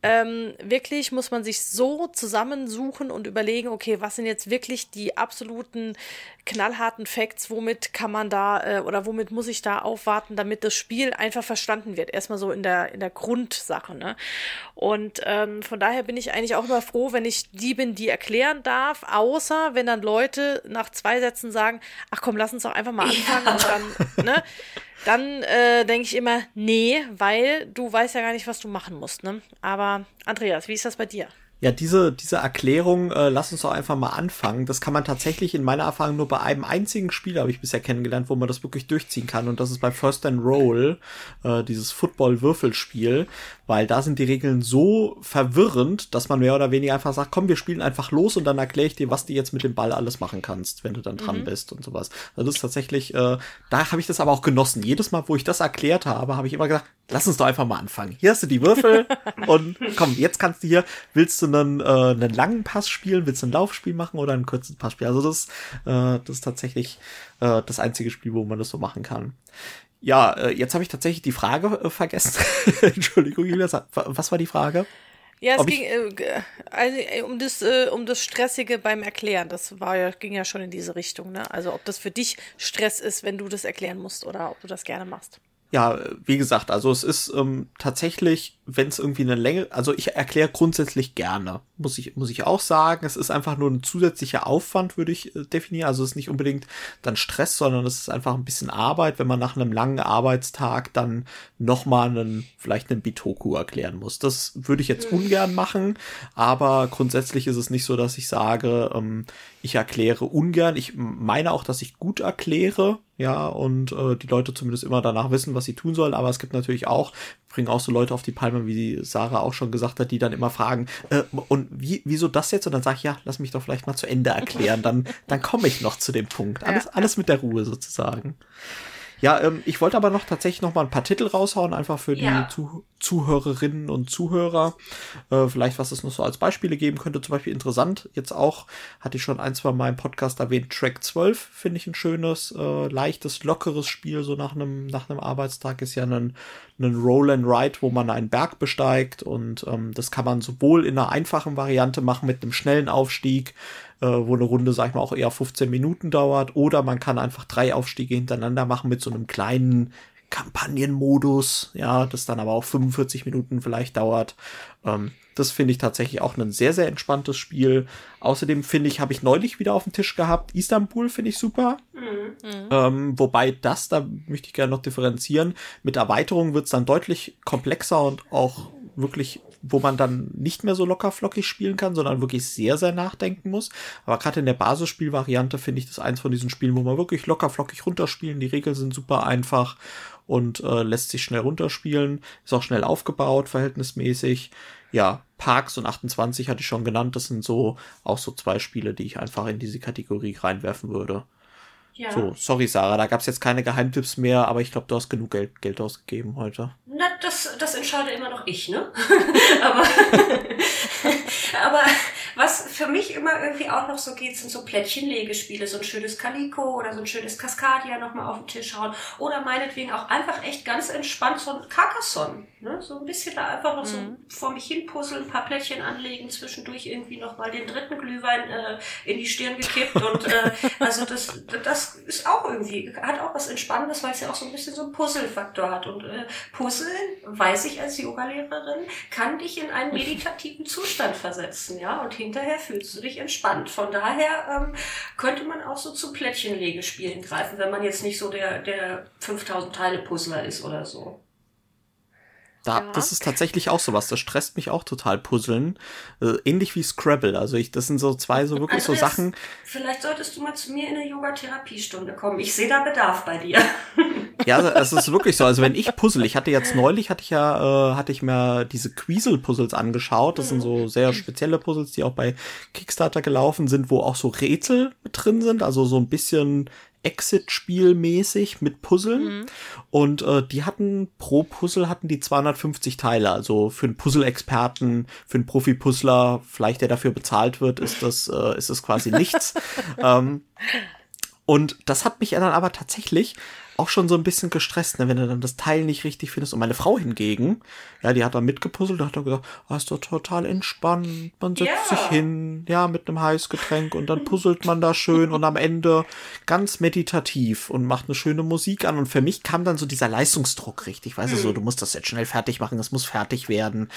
Ähm, wirklich muss man sich so zusammensuchen und überlegen, okay, was sind jetzt wirklich die absoluten knallharten Facts, womit kann man da äh, oder womit muss ich da aufwarten, damit das Spiel einfach verstanden wird. Erstmal so in der, in der Grundsache. Ne? Und ähm, von daher bin ich eigentlich auch immer froh, wenn ich die bin, die erklären darf, außer wenn dann Leute nach zwei Sätzen sagen, ach komm, lass uns doch einfach mal anfangen ja. und dann, ne? Dann äh, denke ich immer, nee, weil du weißt ja gar nicht, was du machen musst. Ne? Aber Andreas, wie ist das bei dir? Ja, diese, diese Erklärung, äh, lass uns doch einfach mal anfangen. Das kann man tatsächlich in meiner Erfahrung nur bei einem einzigen Spiel, habe ich bisher kennengelernt, wo man das wirklich durchziehen kann. Und das ist bei First and Roll, äh, dieses Football-Würfelspiel, weil da sind die Regeln so verwirrend, dass man mehr oder weniger einfach sagt, komm, wir spielen einfach los und dann erkläre ich dir, was du jetzt mit dem Ball alles machen kannst, wenn du dann dran mhm. bist und sowas. Also das ist tatsächlich, äh, da habe ich das aber auch genossen. Jedes Mal, wo ich das erklärt habe, habe ich immer gesagt, lass uns doch einfach mal anfangen. Hier hast du die Würfel und komm, jetzt kannst du hier, willst du einen, äh, einen langen Pass spielen, willst du ein Laufspiel machen oder einen kurzen Passspiel? Also das, äh, das ist tatsächlich äh, das einzige Spiel, wo man das so machen kann. Ja, äh, jetzt habe ich tatsächlich die Frage äh, vergessen. Entschuldigung, Julia, was war die Frage? Ja, es Ob ging äh, also, äh, um das äh, um das stressige beim Erklären. Das war ja ging ja schon in diese Richtung, ne? Also ob das für dich Stress ist, wenn du das erklären musst oder ob du das gerne machst. Ja, wie gesagt, also es ist ähm, tatsächlich wenn es irgendwie eine Länge, also ich erkläre grundsätzlich gerne, muss ich, muss ich auch sagen. Es ist einfach nur ein zusätzlicher Aufwand, würde ich äh, definieren. Also es ist nicht unbedingt dann Stress, sondern es ist einfach ein bisschen Arbeit, wenn man nach einem langen Arbeitstag dann nochmal einen, vielleicht einen Bitoku erklären muss. Das würde ich jetzt mhm. ungern machen, aber grundsätzlich ist es nicht so, dass ich sage, ähm, ich erkläre ungern. Ich meine auch, dass ich gut erkläre, ja, und äh, die Leute zumindest immer danach wissen, was sie tun sollen. Aber es gibt natürlich auch, bringen auch so Leute auf die Palme, wie Sarah auch schon gesagt hat, die dann immer fragen, äh, und wie, wieso das jetzt? Und dann sage ich, ja, lass mich doch vielleicht mal zu Ende erklären, dann, dann komme ich noch zu dem Punkt. Alles, ja. alles mit der Ruhe sozusagen. Ja, ähm, ich wollte aber noch tatsächlich noch mal ein paar Titel raushauen, einfach für die ja. Zuh Zuhörerinnen und Zuhörer. Äh, vielleicht, was es noch so als Beispiele geben könnte. Zum Beispiel interessant, jetzt auch, hatte ich schon ein, zwei Mal im Podcast erwähnt, Track 12 finde ich ein schönes, äh, leichtes, lockeres Spiel, so nach einem, nach einem Arbeitstag ist ja ein, ein Roll and Ride, wo man einen Berg besteigt und ähm, das kann man sowohl in einer einfachen Variante machen mit einem schnellen Aufstieg, äh, wo eine Runde, sag ich mal, auch eher 15 Minuten dauert. Oder man kann einfach drei Aufstiege hintereinander machen mit so einem kleinen Kampagnenmodus, ja, das dann aber auch 45 Minuten vielleicht dauert. Ähm, das finde ich tatsächlich auch ein sehr, sehr entspanntes Spiel. Außerdem finde ich, habe ich neulich wieder auf dem Tisch gehabt, Istanbul finde ich super. Mhm. Ähm, wobei das, da möchte ich gerne noch differenzieren, mit Erweiterung wird es dann deutlich komplexer und auch wirklich, wo man dann nicht mehr so locker flockig spielen kann, sondern wirklich sehr, sehr nachdenken muss. Aber gerade in der Basisspielvariante finde ich das eins von diesen Spielen, wo man wirklich locker flockig runterspielen. Die Regeln sind super einfach und äh, lässt sich schnell runterspielen. Ist auch schnell aufgebaut, verhältnismäßig ja, Parks und 28 hatte ich schon genannt. Das sind so auch so zwei Spiele, die ich einfach in diese Kategorie reinwerfen würde. Ja. So, sorry Sarah, da gab es jetzt keine Geheimtipps mehr, aber ich glaube, du hast genug Geld, Geld ausgegeben heute. Na, das, das entscheide immer noch ich, ne? aber, aber was für mich immer irgendwie auch noch so geht, sind so Plättchenlegespiele, so ein schönes Calico oder so ein schönes Cascadia nochmal auf den Tisch hauen. Oder meinetwegen auch einfach echt ganz entspannt so ein Carcassonne. Ne? So ein bisschen da einfach noch mhm. so vor mich hin puzzeln, ein paar Plättchen anlegen, zwischendurch irgendwie nochmal den dritten Glühwein äh, in die Stirn gekippt. Und äh, also das, das ist auch irgendwie, hat auch was Entspannendes, weil es ja auch so ein bisschen so einen Puzzle-Faktor hat. Und äh, Puzzle, weiß ich als Yogalehrerin, kann dich in einen meditativen Zustand versetzen, ja. Und hinterher fühlst du dich entspannt. Von daher ähm, könnte man auch so zu Plättchenlegespielen greifen, wenn man jetzt nicht so der, der 5000 Teile Puzzler ist oder so. Da, ja. Das ist tatsächlich auch sowas. Das stresst mich auch total puzzeln. Äh, ähnlich wie Scrabble. Also ich, das sind so zwei so wirklich also so Sachen. Vielleicht solltest du mal zu mir in eine Yoga-Therapiestunde kommen. Ich sehe da Bedarf bei dir. ja, also, es ist wirklich so. Also wenn ich puzzle, ich hatte jetzt neulich, hatte ich ja, äh, hatte ich mir diese Quiesel-Puzzles angeschaut. Das sind so sehr spezielle Puzzles, die auch bei Kickstarter gelaufen sind, wo auch so Rätsel mit drin sind. Also so ein bisschen Exit-Spiel-mäßig mit Puzzeln. Mhm. Und äh, die hatten pro Puzzle hatten die 250 Teile. Also für einen Puzzle-Experten, für einen Profi-Puzzler, vielleicht der dafür bezahlt wird, ist das, äh, ist das quasi nichts. ähm, und das hat mich dann aber tatsächlich auch schon so ein bisschen gestresst, ne, wenn du dann das Teil nicht richtig findest. Und meine Frau hingegen, ja, die hat da mitgepuzzelt, hat dann gesagt, oh, ist doch total entspannt. Man setzt yeah. sich hin, ja, mit einem Heißgetränk und dann puzzelt man da schön und am Ende ganz meditativ und macht eine schöne Musik an. Und für mich kam dann so dieser Leistungsdruck richtig, weißt mhm. du, so, du musst das jetzt schnell fertig machen, das muss fertig werden.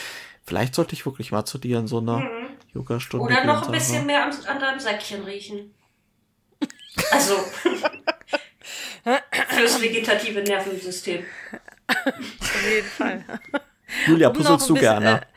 Vielleicht sollte ich wirklich mal zu dir in so einer mhm. Yoga-Stunde Oder noch ein bisschen mehr an deinem Säckchen riechen. Also. Fürs vegetative Nervensystem. Auf jeden Fall. Julia, um puzzelst du gerne? Äh,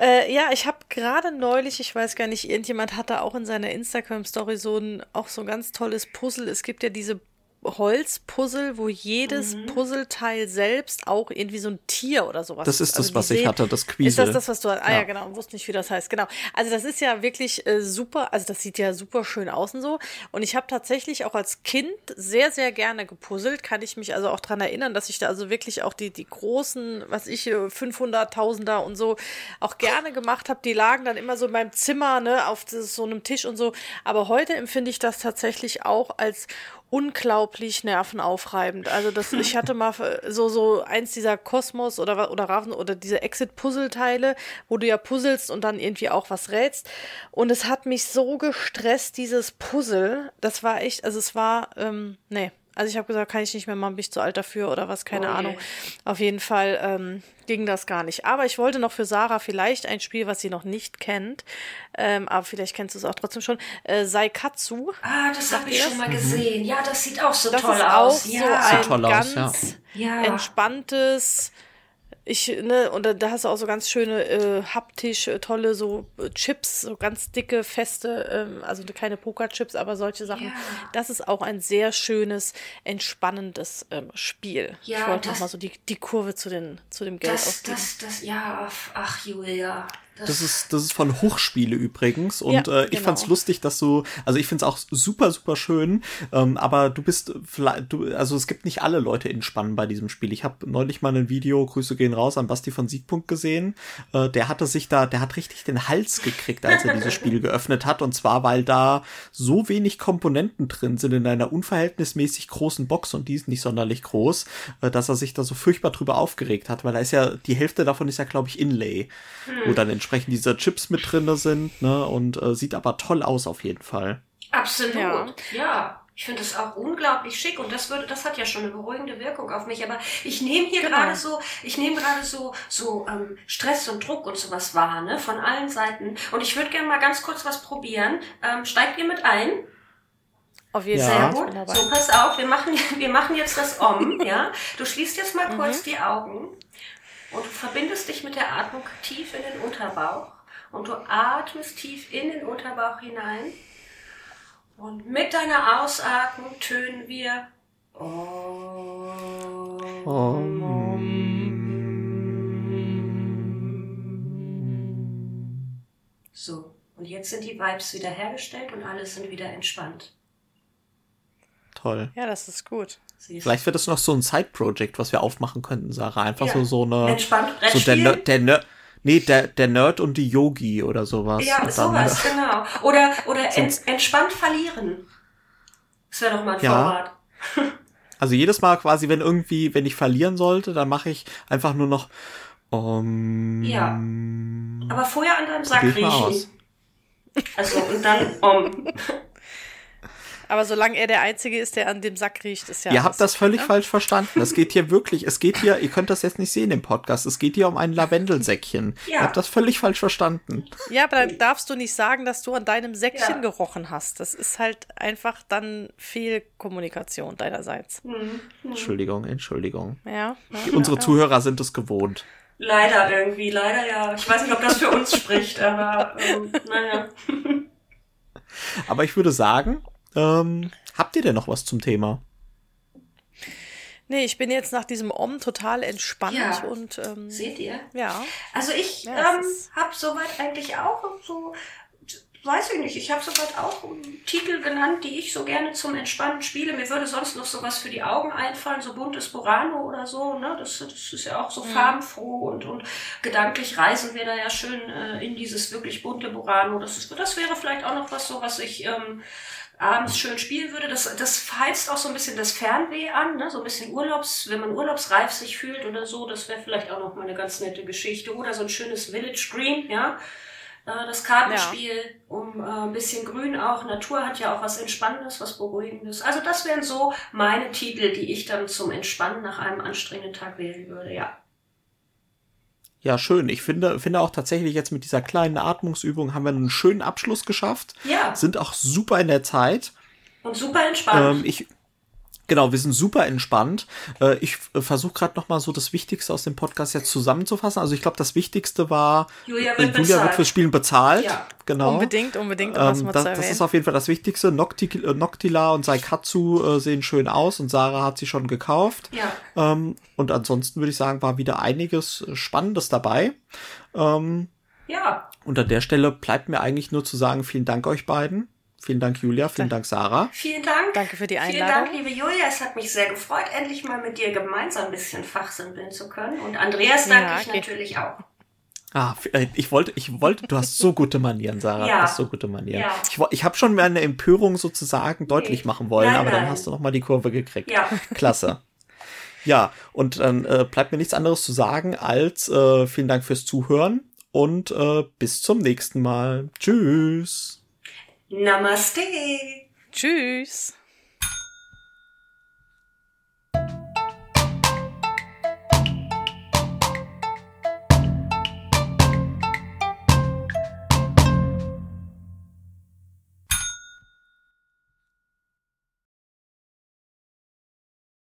äh, ja, ich habe gerade neulich, ich weiß gar nicht, irgendjemand hatte auch in seiner Instagram-Story so ein, auch so ein ganz tolles Puzzle. Es gibt ja diese Holzpuzzle, wo jedes mhm. Puzzleteil selbst auch irgendwie so ein Tier oder sowas Das ist also das, was ich hatte, das Quiesel. Ist das das, was du hast? Ah ja, ja genau, wusste nicht, wie das heißt. Genau. Also das ist ja wirklich äh, super, also das sieht ja super schön aus und so. Und ich habe tatsächlich auch als Kind sehr, sehr gerne gepuzzelt. Kann ich mich also auch dran erinnern, dass ich da also wirklich auch die, die großen, was ich, 500.000er und so auch gerne gemacht habe. Die lagen dann immer so in meinem Zimmer, ne, auf so einem Tisch und so. Aber heute empfinde ich das tatsächlich auch als unglaublich nervenaufreibend. Also das, ich hatte mal so so eins dieser Kosmos oder oder Raven oder diese Exit Puzzleteile, wo du ja puzzelst und dann irgendwie auch was rätst. Und es hat mich so gestresst dieses Puzzle. Das war echt, also es war ähm, nee, also ich habe gesagt, kann ich nicht mehr machen, bin ich zu alt dafür oder was, keine oh Ahnung. Auf jeden Fall ähm, ging das gar nicht. Aber ich wollte noch für Sarah vielleicht ein Spiel, was sie noch nicht kennt, ähm, aber vielleicht kennst du es auch trotzdem schon, äh, Saikatsu. Ah, das habe ich schon mal gesehen. Ja, das sieht auch so das toll aus. Ist auch so ein ganz aus, ja. entspanntes ich, ne, und da, da hast du auch so ganz schöne äh, haptisch äh, tolle so äh, Chips, so ganz dicke, feste, ähm, also keine Pokerchips, aber solche Sachen. Ja. Das ist auch ein sehr schönes, entspannendes ähm, Spiel. Ja, ich wollte nochmal so die, die Kurve zu, den, zu dem Geld das, ausgeben. Das, das, ja, ach Julia, das ist, das ist von Hochspiele übrigens. Und ja, äh, ich genau. fand's lustig, dass du, also ich find's auch super, super schön, ähm, aber du bist, du, also es gibt nicht alle Leute in Spannen bei diesem Spiel. Ich habe neulich mal ein Video, Grüße gehen raus, an Basti von Siegpunkt gesehen. Äh, der hatte sich da, der hat richtig den Hals gekriegt, als er dieses Spiel geöffnet hat. Und zwar, weil da so wenig Komponenten drin sind in einer unverhältnismäßig großen Box und die ist nicht sonderlich groß, äh, dass er sich da so furchtbar drüber aufgeregt hat, weil da ist ja, die Hälfte davon ist ja, glaube ich, Inlay, hm. wo dann entsprechend diese Chips mit drin sind, ne? Und äh, sieht aber toll aus auf jeden Fall. Absolut, ja. ja. Ich finde es auch unglaublich schick und das würde, das hat ja schon eine beruhigende Wirkung auf mich. Aber ich nehme hier Genau. gerade so, ich nehme gerade so so ähm, Stress und Druck und sowas wahr, ne, von allen Seiten. Und ich würde gerne mal ganz kurz was probieren. Ähm, steigt ihr mit ein? Auf jeden Ja. Fall. Sehr ich bin gut. So, pass auf, wir machen, wir machen jetzt das Om, ja. Du schließt jetzt mal kurz die Augen und du verbindest dich mit der Atmung tief in den Unterbauch und du atmest tief in den Unterbauch hinein und mit deiner Ausatmung tönen wir Om. So, und jetzt sind die Vibes wieder hergestellt und alle sind wieder entspannt. Toll. Ja, das ist gut. Siehst? Vielleicht wird es noch so ein Side-Project, was wir aufmachen könnten, Sarah. Einfach Ja. so, so eine. Entspannt So der. Ner- der, Ner- nee, der, der Nerd und die Yogi oder sowas. Ja, Und dann, sowas, genau. Oder, oder en, Sonst- entspannt verlieren. Das wäre doch mal ein Ja. Vorrat. Also jedes Mal quasi, wenn irgendwie, wenn ich verlieren sollte, dann mache ich einfach nur noch. Um, Ja. Aber vorher an deinem Sack riechen. Also, und dann um. Aber solange er der Einzige ist, der an dem Sack riecht, ist ja. Ihr habt das okay, völlig ne? falsch verstanden. Es geht hier wirklich, es geht hier, ihr könnt das jetzt nicht sehen im Podcast, es geht hier um ein Lavendelsäckchen. Ja. Ihr habt das völlig falsch verstanden. Ja, aber dann darfst du nicht sagen, dass du an deinem Säckchen Ja. gerochen hast. Das ist halt einfach dann Fehlkommunikation deinerseits. Hm. Entschuldigung, Entschuldigung. Ja. Ja, unsere ja. Zuhörer sind es gewohnt. Leider irgendwie, leider ja. Ich weiß nicht, ob das für uns spricht, aber ähm, naja. Aber ich würde sagen, ähm, habt ihr denn noch was zum Thema? Nee, ich bin jetzt nach diesem Om total entspannt Ja. und ähm, Seht ihr? ja. Also ich Ja, ähm, habe soweit eigentlich auch so, weiß ich nicht, ich habe soweit auch Titel genannt, die ich so gerne zum Entspannen spiele. Mir würde sonst noch sowas für die Augen einfallen, so buntes Burano oder so. Ne? Das, das ist ja auch so farbenfroh und, und gedanklich reisen wir da ja schön äh, in dieses wirklich bunte Burano. Das, ist, das wäre vielleicht auch noch was so, was ich ähm, abends schön spielen würde. Das, das heizt auch so ein bisschen das Fernweh an, ne? so ein bisschen Urlaubs, wenn man urlaubsreif sich fühlt oder so, das wäre vielleicht auch noch mal eine ganz nette Geschichte. Oder so ein schönes Village Green, ja. Äh, Das Kartenspiel um äh, ein bisschen Grün auch. Natur hat ja auch was Entspannendes, was Beruhigendes. Also das wären so meine Titel, die ich dann zum Entspannen nach einem anstrengenden Tag wählen würde, ja. Ja, schön. Ich finde, finde auch tatsächlich jetzt mit dieser kleinen Atmungsübung haben wir einen schönen Abschluss geschafft. Ja, Sind auch super in der Zeit. und super entspannt. Ähm, ich, genau, wir sind super entspannt. Äh, ich äh, versuche gerade noch mal so das Wichtigste aus dem Podcast jetzt zusammenzufassen. Also ich glaube, das Wichtigste war, Julia äh, wird Julia bezahlt. wird fürs Spielen bezahlt. Ja. Genau. Unbedingt, unbedingt, um Ähm, mal das, das ist auf jeden Fall das Wichtigste. Nocti, äh, Noctila und Saikatsu äh, sehen schön aus und Sarah hat sie schon gekauft. Ja. Ähm, und ansonsten würde ich sagen, war wieder einiges Spannendes dabei. Ähm, Ja, und an der Stelle bleibt mir eigentlich nur zu sagen, vielen Dank euch beiden. Vielen Dank, Julia. Vielen Dank, Sarah. vielen Dank. Danke für die Vielen Einladung. Dank, liebe Julia. Es hat mich sehr gefreut, endlich mal mit dir gemeinsam ein bisschen fachsimpeln zu können. Und Andreas danke Ja, ich okay. natürlich auch. Ah, äh, ich wollte, ich wollte, du hast so gute Manieren, Sarah. Ja. Du hast so gute Manieren. Ja. Ich, ich habe schon meine Empörung sozusagen deutlich machen wollen, Nein, aber dann nein. hast du noch mal die Kurve gekriegt. Ja. Klasse. Ja, und dann äh, bleibt mir nichts anderes zu sagen als äh, vielen Dank fürs Zuhören und äh, bis zum nächsten Mal. Tschüss. Namaste. Tschüss.